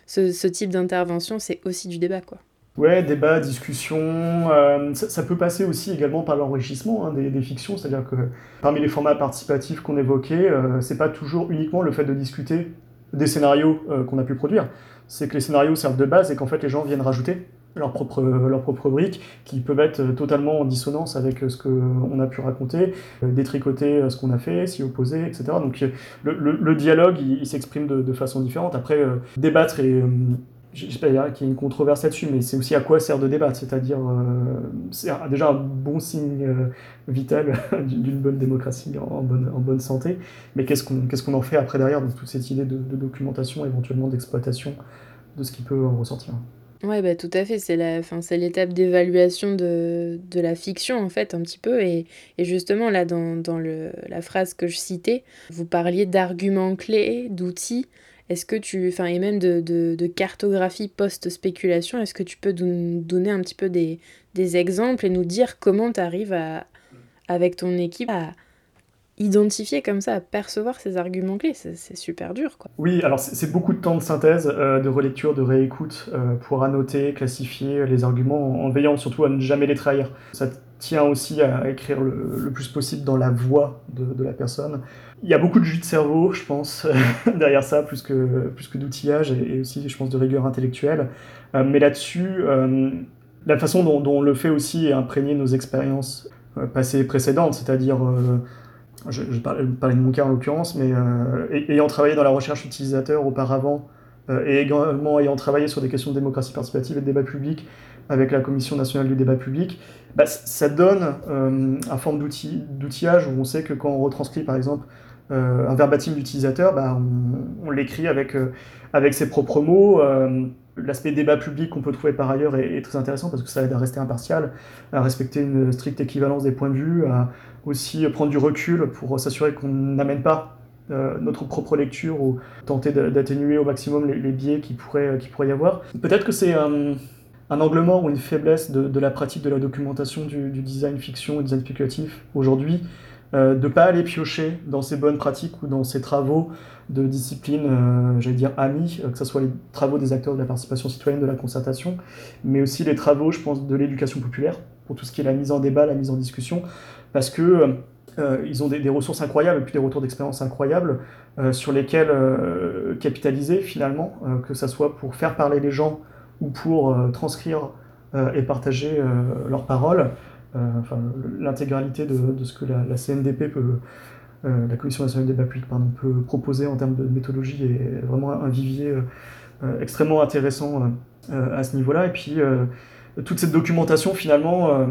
ce, ce type d'intervention, c'est aussi du débat, quoi. Ouais, débat, discussion. Euh, ça, peut passer aussi également par l'enrichissement hein, des, fictions, c'est-à-dire que parmi les formats participatifs qu'on évoquait, euh, c'est pas toujours uniquement le fait de discuter des scénarios euh, qu'on a pu produire. C'est que les scénarios servent de base et qu'en fait les gens viennent rajouter leurs propres leur propre briques qui peuvent être totalement en dissonance avec ce qu'on a pu raconter, détricoter ce qu'on a fait, s'y opposer, etc. Donc le, dialogue, il, s'exprime de, de, façon différente. Après, débattre et j'espère qu'il y a une controverse là-dessus, mais c'est aussi à quoi sert de débattre, c'est-à-dire euh, c'est déjà un bon signe euh, vital d'une bonne démocratie en, bonne, en bonne santé, mais qu'est-ce qu'on qu'est-ce qu'on en fait après derrière dans toute cette idée de, documentation, éventuellement d'exploitation de ce qui peut en ressortir? Ouais, bah, tout à fait. C'est la, c'est l'étape d'évaluation de, de, la fiction, en fait, un petit peu. Et, et justement, là, dans, dans le, la phrase que je citais, vous parliez d'arguments clés, d'outils. Est-ce que tu, enfin, et même de, de, cartographie post-spéculation, est-ce que tu peux nous donner un petit peu des, exemples et nous dire comment tu arrives avec ton équipe à identifier comme ça, à percevoir ces arguments clés C'est super dur, quoi. Oui, alors c'est beaucoup de temps de synthèse, euh, de relecture, de réécoute euh, pour annoter, classifier les arguments en, veillant surtout à ne jamais les trahir. Ça tient aussi à écrire le, plus possible dans la voix de, la personne il y a beaucoup de jus de cerveau, je pense, derrière ça, plus que, plus que d'outillage et, aussi, je pense, de rigueur intellectuelle. Euh, mais là-dessus, la façon dont, on le fait aussi est imprégner nos expériences passées et précédentes, c'est-à-dire, je, je, parlais, de mon cas en l'occurrence, mais ayant travaillé dans la recherche utilisateur auparavant, et également ayant travaillé sur des questions de démocratie participative et de débat public avec la Commission nationale du débat public, bah, ça donne un forme d'outillage où on sait que quand on retranscrit par exemple un verbatim d'utilisateur, bah, on, l'écrit avec, ses propres mots. L'aspect débat public qu'on peut trouver par ailleurs est, très intéressant parce que ça aide à rester impartial, à respecter une stricte équivalence des points de vue, à aussi prendre du recul pour s'assurer qu'on n'amène pas euh, notre propre lecture ou tenter d'atténuer au maximum les, biais qui pourraient, qui pourrait y avoir. Peut-être que c'est un, un, angle mort ou une faiblesse de, la pratique de la documentation du, design fiction et design spéculatif aujourd'hui, euh, de ne pas aller piocher dans ces bonnes pratiques ou dans ces travaux de discipline, euh, j'allais dire amis, que ce soit les travaux des acteurs de la participation citoyenne, de la concertation, mais aussi les travaux, je pense, de l'éducation populaire, pour tout ce qui est la mise en débat, la mise en discussion, parce que euh, ils ont des, ressources incroyables et puis des retours d'expérience incroyables euh, sur lesquels euh, capitaliser finalement, que ce soit pour faire parler les gens ou pour transcrire et partager leurs paroles. Enfin, l'intégralité de, ce que la, CNDP peut, la Commission nationale des débat public, pardon, peut proposer en termes de méthodologie est vraiment un vivier extrêmement intéressant à ce niveau-là. Et puis, toute cette documentation, finalement,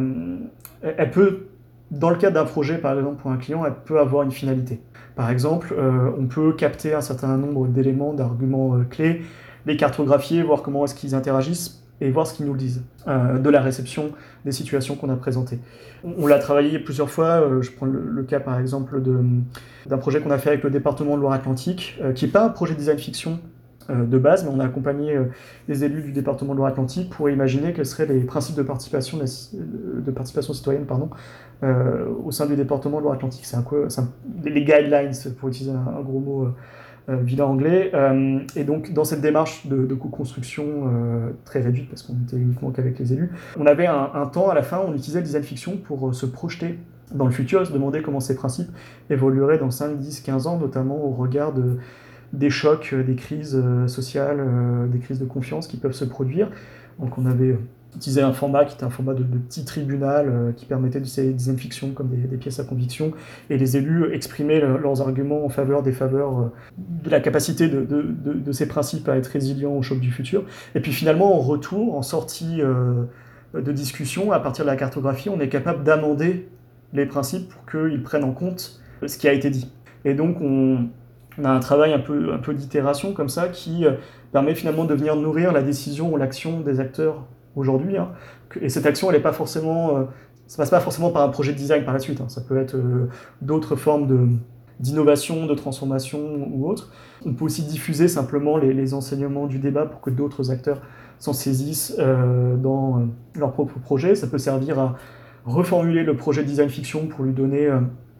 elle peut dans le cadre d'un projet, par exemple, pour un client, elle peut avoir une finalité. Par exemple, euh, on peut capter un certain nombre d'éléments, d'arguments euh, clés, les cartographier, voir comment est-ce qu'ils interagissent et voir ce qu'ils nous disent euh, de la réception des situations qu'on a présentées. On, l'a travaillé plusieurs fois, je prends le, cas par exemple d'un projet qu'on a fait avec le département de Loire-Atlantique, qui n'est pas un projet design fiction de base, mais on a accompagné les élus du département de Loire-Atlantique pour imaginer quels seraient les principes de participation, de participation citoyenne pardon, euh, au sein du département de Loire-Atlantique. C'est un, les guidelines, pour utiliser un, gros mot euh, euh, vilain anglais. et donc, dans cette démarche de, co-construction très réduite, parce qu'on était uniquement qu'avec les élus, on avait un, temps à la fin, on utilisait le design fiction pour se projeter dans le futur, se demander comment ces principes évolueraient dans 5, 10, 15 ans, notamment au regard de, des chocs, des crises sociales, des crises de confiance qui peuvent se produire. Donc on avait utiliser un format qui était un format de, petit tribunal euh, qui permettait d'utiliser des fiction comme des, pièces à conviction, et les élus exprimaient leurs arguments en faveur, des faveurs, euh, de la capacité de, ces principes à être résilients au choc du futur. Et puis finalement, en retour, en sortie euh, de discussion, à partir de la cartographie, on est capable d'amender les principes pour qu'ils prennent en compte ce qui a été dit. Et donc on, on a un travail un peu, un peu d'itération comme ça qui permet finalement de venir nourrir la décision ou l'action des acteurs aujourd'hui. Hein. Et cette action, elle n'est pas forcément, euh, ça passe pas forcément par un projet de design par la suite. Hein. Ça peut être euh, d'autres formes de d'innovation, de transformation ou autre. On peut aussi diffuser simplement les, enseignements du débat pour que d'autres acteurs s'en saisissent euh, dans leur propre projet. Ça peut servir à reformuler le projet de design fiction pour lui donner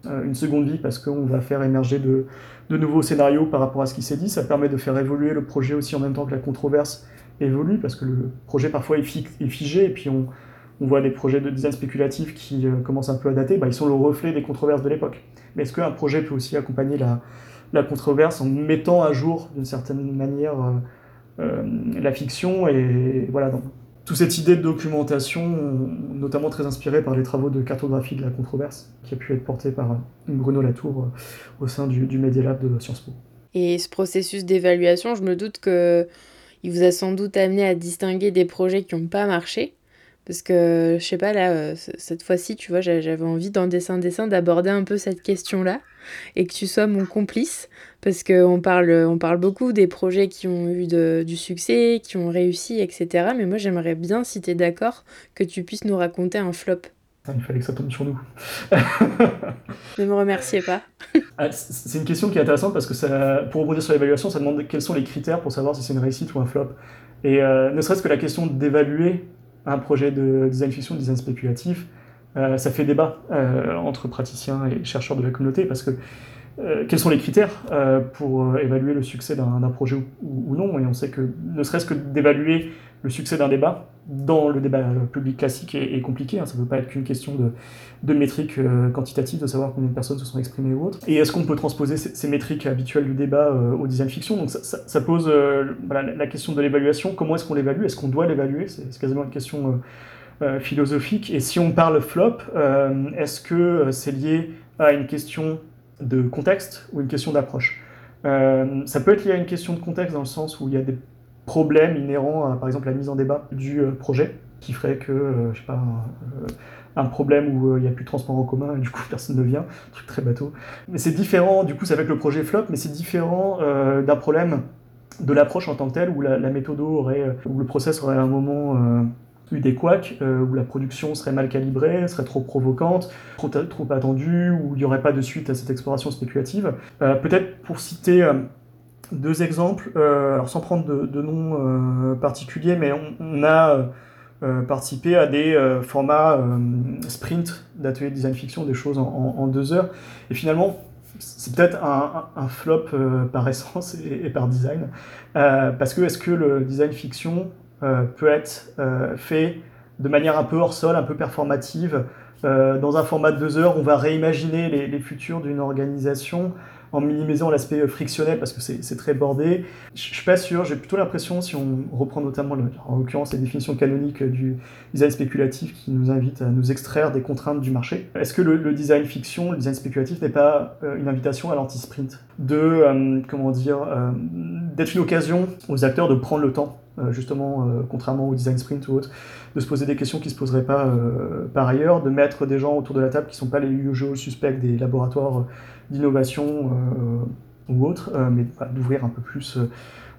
une seconde vie parce qu'on va faire émerger de, de, nouveaux scénarios par rapport à ce qui s'est dit. Ça permet de faire évoluer le projet aussi en même temps que la controverse évolue, parce que le projet parfois est, figé, et puis on, voit des projets de design spéculatif qui euh, commencent un peu à dater, bah, ils sont le reflet des controverses de l'époque. Mais est-ce qu'un projet peut aussi accompagner la, controverse en mettant à jour d'une certaine manière euh, euh, la fiction et voilà donc toute cette idée de documentation, notamment très inspirée par les travaux de cartographie de la controverse, qui a pu être portée par Bruno Latour au sein du, du Media Lab de Sciences Po. Et ce processus d'évaluation, je me doute que il vous a sans doute amené à distinguer des projets qui n'ont pas marché. Parce que, je sais pas, là, euh, cette fois-ci, tu vois, j'avais envie dans Dessin Dessin d'aborder un peu cette question-là et que tu sois mon complice. Parce qu'on parle, on parle beaucoup des projets qui ont eu du succès, qui ont réussi, etc. Mais moi, j'aimerais bien, si tu es d'accord, que tu puisses nous raconter un flop. Il fallait que ça tombe sur nous. ne me remerciez pas. Ah, c'est une question qui est intéressante parce que ça, pour rebondir sur l'évaluation, ça demande quels sont les critères pour savoir si c'est une réussite ou un flop. Et euh, ne serait-ce que la question d'évaluer un projet de design fiction, de design spéculatif, ça fait débat euh, entre praticiens et chercheurs de la communauté parce que quels sont les critères pour évaluer le succès d'un projet ou, non? Et on sait que ne serait-ce que d'évaluer le succès d'un débat dans le débat public classique est, compliqué. Hein. Ça ne peut pas être qu'une question de, métriques euh, quantitatives, de savoir combien de personnes se sont exprimées ou autres. Et est-ce qu'on peut transposer ces, métriques habituelles du débat euh, au design fiction? Donc ça, pose euh, la question de l'évaluation. Comment est-ce qu'on l'évalue? Est-ce qu'on doit l'évaluer? C'est quasiment une question philosophique. Et si on parle flop, est-ce que c'est lié à une question de contexte ou une question d'approche? Ça peut être lié à une question de contexte dans le sens où il y a des problèmes inhérents à, par exemple, la mise en débat du projet qui ferait que, je sais pas, un problème où il n'y a plus de transport en commun et du coup personne ne vient, un truc très bateau. Mais c'est différent, du coup ça fait que le projet flop, mais c'est différent d'un problème de l'approche en tant que telle où la, méthode aurait, où le process aurait un moment eu des couacs euh, où la production serait mal calibrée, serait trop provocante, trop, trop attendue, où il n'y aurait pas de suite à cette exploration spéculative. Euh, peut-être pour citer euh, deux exemples, alors sans prendre de, noms particuliers, mais on, a participé à des formats sprint d'ateliers de design fiction, des choses en, deux heures, et finalement c'est peut-être un, flop par essence et, par design. parce que est-ce que le design fiction euh, peut être euh, fait de manière un peu hors sol, un peu performative. Euh, dans un format de deux heures, on va réimaginer les, les futurs d'une organisation en minimisant l'aspect frictionnel parce que c'est très bordé. Je suis pas sûr, j'ai plutôt l'impression, si on reprend notamment en l'occurrence les définitions canoniques du design spéculatif qui nous invite à nous extraire des contraintes du marché, est-ce que le, design fiction, le design spéculatif n'est pas une invitation à l'anti-sprint? De, comment dire, d'être une occasion aux acteurs de prendre le temps euh, justement, euh, contrairement au design sprint ou autre, de se poser des questions qui ne se poseraient pas euh, par ailleurs, de mettre des gens autour de la table qui ne sont pas les usual suspects des laboratoires d'innovation ou autres, mais d'ouvrir un peu plus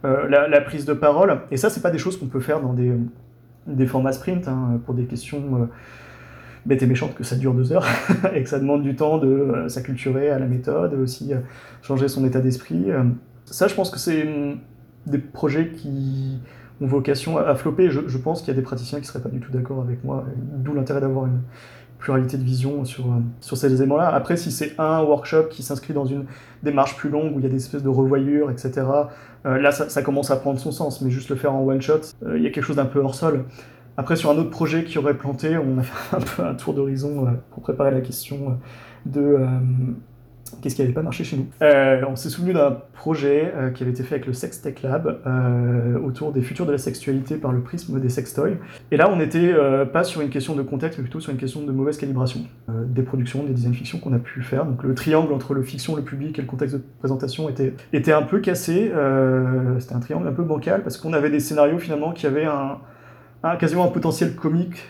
la, prise de parole. Et ça, c'est pas des choses qu'on peut faire dans des, des formats sprint, hein, pour des questions bêtes et méchantes que ça dure deux heures et que ça demande du temps de s'acculturer à la méthode, aussi changer son état d'esprit. ça, je pense que c'est des projets qui vocation à, flopper. Je, pense qu'il y a des praticiens qui ne seraient pas du tout d'accord avec moi, d'où l'intérêt d'avoir une pluralité de vision sur, euh, sur ces éléments-là. Après, si c'est un workshop qui s'inscrit dans une démarche plus longue, où il y a des espèces de revoyures, etc., euh, là, ça, commence à prendre son sens, mais juste le faire en one-shot, euh, il y a quelque chose d'un peu hors sol. Après, sur un autre projet qui aurait planté, on a fait un peu un tour d'horizon pour préparer la question de Qu'est-ce qui n'avait pas marché chez nous? Euh, On s'est souvenu d'un projet euh, qui avait été fait avec le Sex Tech Lab euh, autour des futurs de la sexualité par le prisme des sextoys. Et là, on n'était pas sur une question de contexte, mais plutôt sur une question de mauvaise calibration des productions, des design fiction qu'on a pu faire. Donc le triangle entre le fiction, le public et le contexte de présentation était, un peu cassé. C'était un triangle un peu bancal parce qu'on avait des scénarios finalement qui avaient quasiment un potentiel comique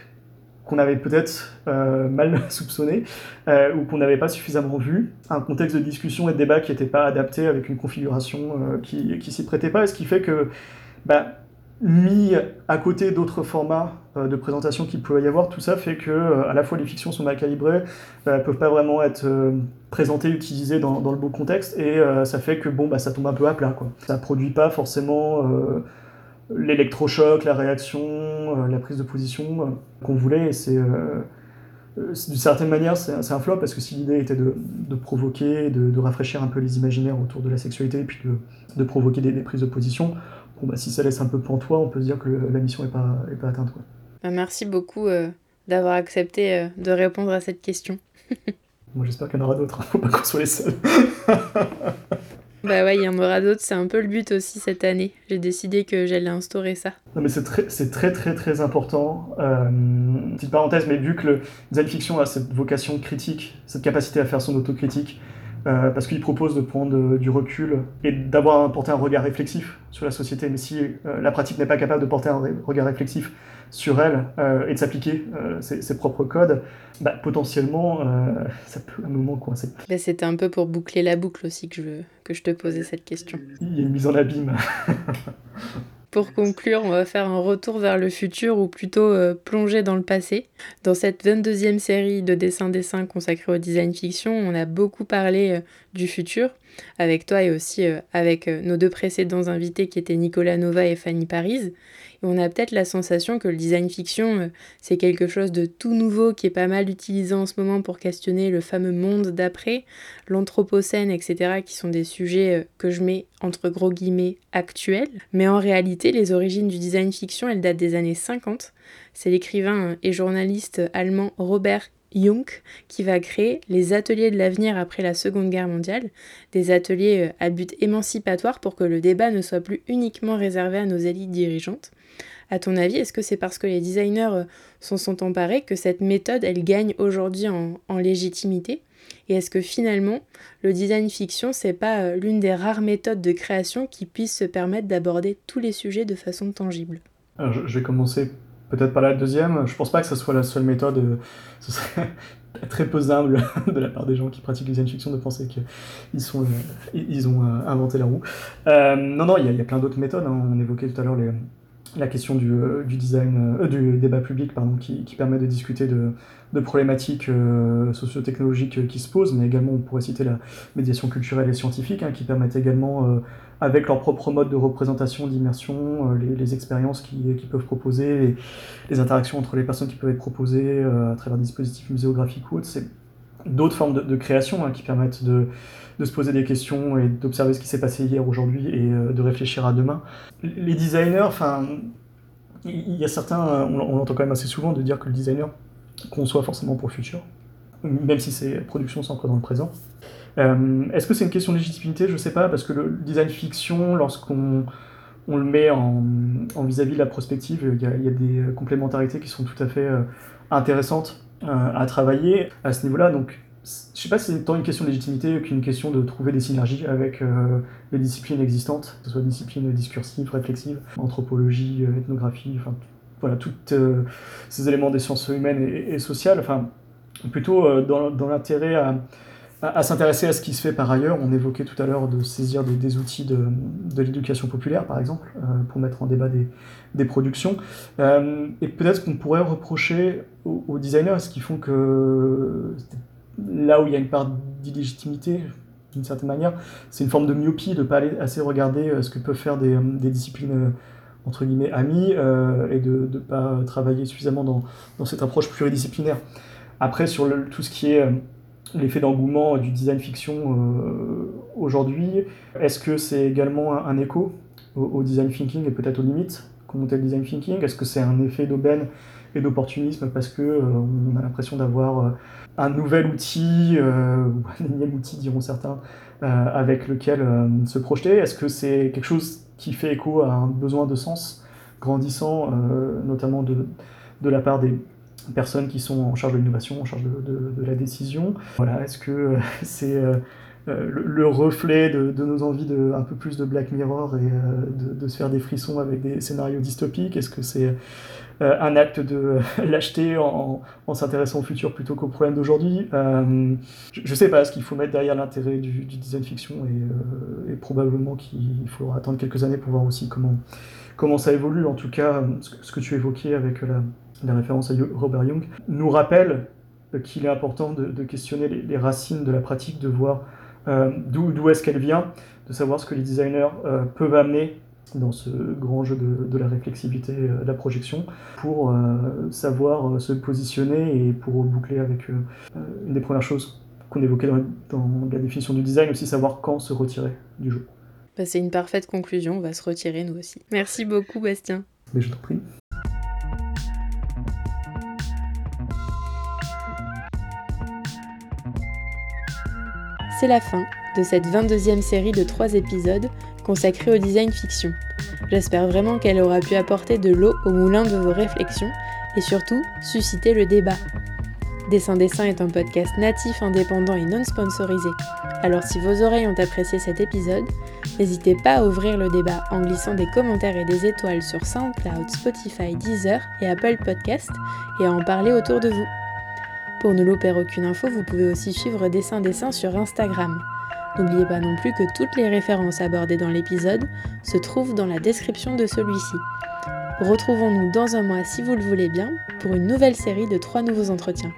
qu'on avait peut-être euh, mal soupçonné euh, ou qu'on n'avait pas suffisamment vu, un contexte de discussion et de débat qui n'était pas adapté avec une configuration euh, qui, qui s'y prêtait pas, et ce qui fait que, bah, mis à côté d'autres formats de présentation qu'il pouvait y avoir, tout ça fait que à la fois les fictions sont mal calibrées, elles peuvent pas vraiment être présentées, utilisées dans, dans, le beau contexte, et ça fait que bon, bah, ça tombe un peu à plat. Quoi. Ça produit pas forcément l'électrochoc, la réaction, euh, la prise de position euh, qu'on voulait. Et c'est euh, d'une certaine manière, c'est un flop parce que si l'idée était de, provoquer, de, rafraîchir un peu les imaginaires autour de la sexualité et puis de, provoquer des, prises de position, bon, bah, si ça laisse un peu pantois, on peut se dire que la mission n'est pas, est pas atteinte. Quoi. Bah, merci beaucoup d'avoir accepté de répondre à cette question. Moi j'espère qu'il y en aura d'autres, hein. faut pas qu'on soit les seuls. Bah ouais, il y en aura d'autres, c'est un peu le but aussi cette année. J'ai décidé que j'allais instaurer ça. Non mais c'est très, très très très important. Euh, petite parenthèse, mais vu que le design fiction a cette vocation critique, cette capacité à faire son autocritique, euh, parce qu'il propose de prendre euh, du recul et d'avoir porté un regard réflexif sur la société. Mais si euh, la pratique n'est pas capable de porter un regard réflexif sur elle et de s'appliquer ses, propres codes, bah, potentiellement, ça peut à un moment coincer. Bah, c'était un peu pour boucler la boucle aussi que je, que je te posais cette question. Il y a une mise en abîme. Pour conclure, on va faire un retour vers le futur ou plutôt euh, plonger dans le passé. Dans cette 22e série de dessins-dessins consacrés au design fiction, on a beaucoup parlé euh, du futur avec toi et aussi euh, avec nos deux précédents invités qui étaient Nicolas Nova et Fanny Paris on a peut-être la sensation que le design fiction, euh, c'est quelque chose de tout nouveau qui est pas mal utilisé en ce moment pour questionner le fameux monde d'après, l'anthropocène, etc., qui sont des sujets euh, que je mets entre gros guillemets actuels. Mais en réalité, les origines du design fiction, elles datent des années 50. C'est l'écrivain et journaliste allemand Robert Jung qui va créer les ateliers de l'avenir après la Seconde Guerre mondiale, des ateliers euh, à but émancipatoire pour que le débat ne soit plus uniquement réservé à nos élites dirigeantes. À ton avis, est-ce que c'est parce que les designers euh, s'en sont emparés que cette méthode, elle gagne aujourd'hui en, légitimité? Et est-ce que finalement, le design fiction, c'est pas euh, l'une des rares méthodes de création qui puisse se permettre d'aborder tous les sujets de façon tangible? Alors, je, vais commencer peut-être par la deuxième. Je pense pas que ce soit la seule méthode. Euh, ce serait très peu humble de la part des gens qui pratiquent le design fiction de penser qu'ils sont, euh, ils ont inventé la roue. non, non, il y, a plein d'autres méthodes. Hein. On évoquait tout à l'heure les la question du, euh, design, euh, du débat public, pardon, qui, permet de discuter de, problématiques euh, socio-technologiques qui se posent, mais également on pourrait citer la médiation culturelle et scientifique, hein, qui permettent également, avec leur propre mode de représentation, d'immersion, les, les, expériences qu'ils qui peuvent proposer, les, interactions entre les personnes qui peuvent être proposées à travers des dispositifs muséographiques ou autres, c'est d'autres formes de, création hein, qui permettent de se poser des questions et d'observer ce qui s'est passé hier, aujourd'hui et euh, de réfléchir à demain. Les designers, enfin, il y a certains, on, l'entend quand même assez souvent, de dire que le designer conçoit forcément pour le futur, même si ses productions sont encore dans le présent. Euh, est-ce que c'est une question de légitimité? Je ne sais pas, parce que le design fiction, lorsqu'on on le met en vis-à-vis de la prospective, il y, a, des complémentarités qui sont tout à fait euh, intéressantes à travailler à ce niveau-là. Donc je sais pas si c'est tant une question de légitimité qu'une question de trouver des synergies avec euh, les disciplines existantes, que ce soit disciplines discursives, réflexives, anthropologie, euh, ethnographie, enfin voilà, tous euh, ces éléments des sciences humaines et, sociales, enfin plutôt dans, dans l'intérêt à, à, s'intéresser à ce qui se fait par ailleurs. On évoquait tout à l'heure de saisir des, outils de, de l'éducation populaire, par exemple, pour mettre en débat des, des productions. et peut-être qu'on pourrait reprocher aux, designers ce qu'ils font que là où il y a une part d'illégitimité, d'une certaine manière, c'est une forme de myopie de ne pas aller assez regarder euh, ce que peuvent faire des, euh, des disciplines euh, entre guillemets amies et de ne pas travailler suffisamment dans, dans, cette approche pluridisciplinaire. Après, sur tout ce qui est l'effet d'engouement du design fiction aujourd'hui, est-ce que c'est également un, écho au, design thinking et peut-être aux limites qu'on le design thinking? Est-ce que c'est un effet d'aubaine et d'opportunisme parce que on a l'impression d'avoir un nouvel outil, euh, ou un énième outil diront certains, euh, avec lequel euh, se projeter? Est-ce que c'est quelque chose qui fait écho à un besoin de sens grandissant, notamment de, de la part des personnes qui sont en charge de l'innovation, en charge de, la décision Voilà, est-ce que c'est le, reflet de, nos envies de un peu plus de Black Mirror et de, se faire des frissons avec des scénarios dystopiques? Est-ce que c'est euh, un acte de l'acheter en, s'intéressant au futur plutôt qu'au problème d'aujourd'hui? Euh, je ne sais pas ce qu'il faut mettre derrière l'intérêt du, design fiction et, euh, probablement qu'il faudra attendre quelques années pour voir aussi comment, comment ça évolue. En tout cas, ce que tu évoquais avec la, référence à Robert Young nous rappelle qu'il est important de, questionner les, racines de la pratique, de voir d'où est-ce qu'elle vient, de savoir ce que les designers peuvent amener dans ce grand jeu de, la réflexivité, euh, de la projection, pour euh, savoir euh, se positionner et pour boucler avec une des premières choses qu'on évoquait dans, la définition du design, aussi savoir quand se retirer du jeu. Bah, c'est une parfaite conclusion, on va se retirer nous aussi. Merci beaucoup Bastien. Mais je t'en prie. C'est la fin de cette 22e série de 3 épisodes consacrée au design fiction. J'espère vraiment qu'elle aura pu apporter de l'eau au moulin de vos réflexions et surtout susciter le débat. Dessin Dessin est un podcast natif, indépendant et non sponsorisé. Alors si vos oreilles ont apprécié cet épisode, n'hésitez pas à ouvrir le débat en glissant des commentaires et des étoiles sur SoundCloud, Spotify, Deezer et Apple Podcast et à en parler autour de vous. Pour ne louper aucune info, vous pouvez aussi suivre Dessin Dessin sur Instagram. N'oubliez pas non plus que toutes les références abordées dans l'épisode se trouvent dans la description de celui-ci. Retrouvons-nous dans un mois si vous le voulez bien pour une nouvelle série de trois nouveaux entretiens.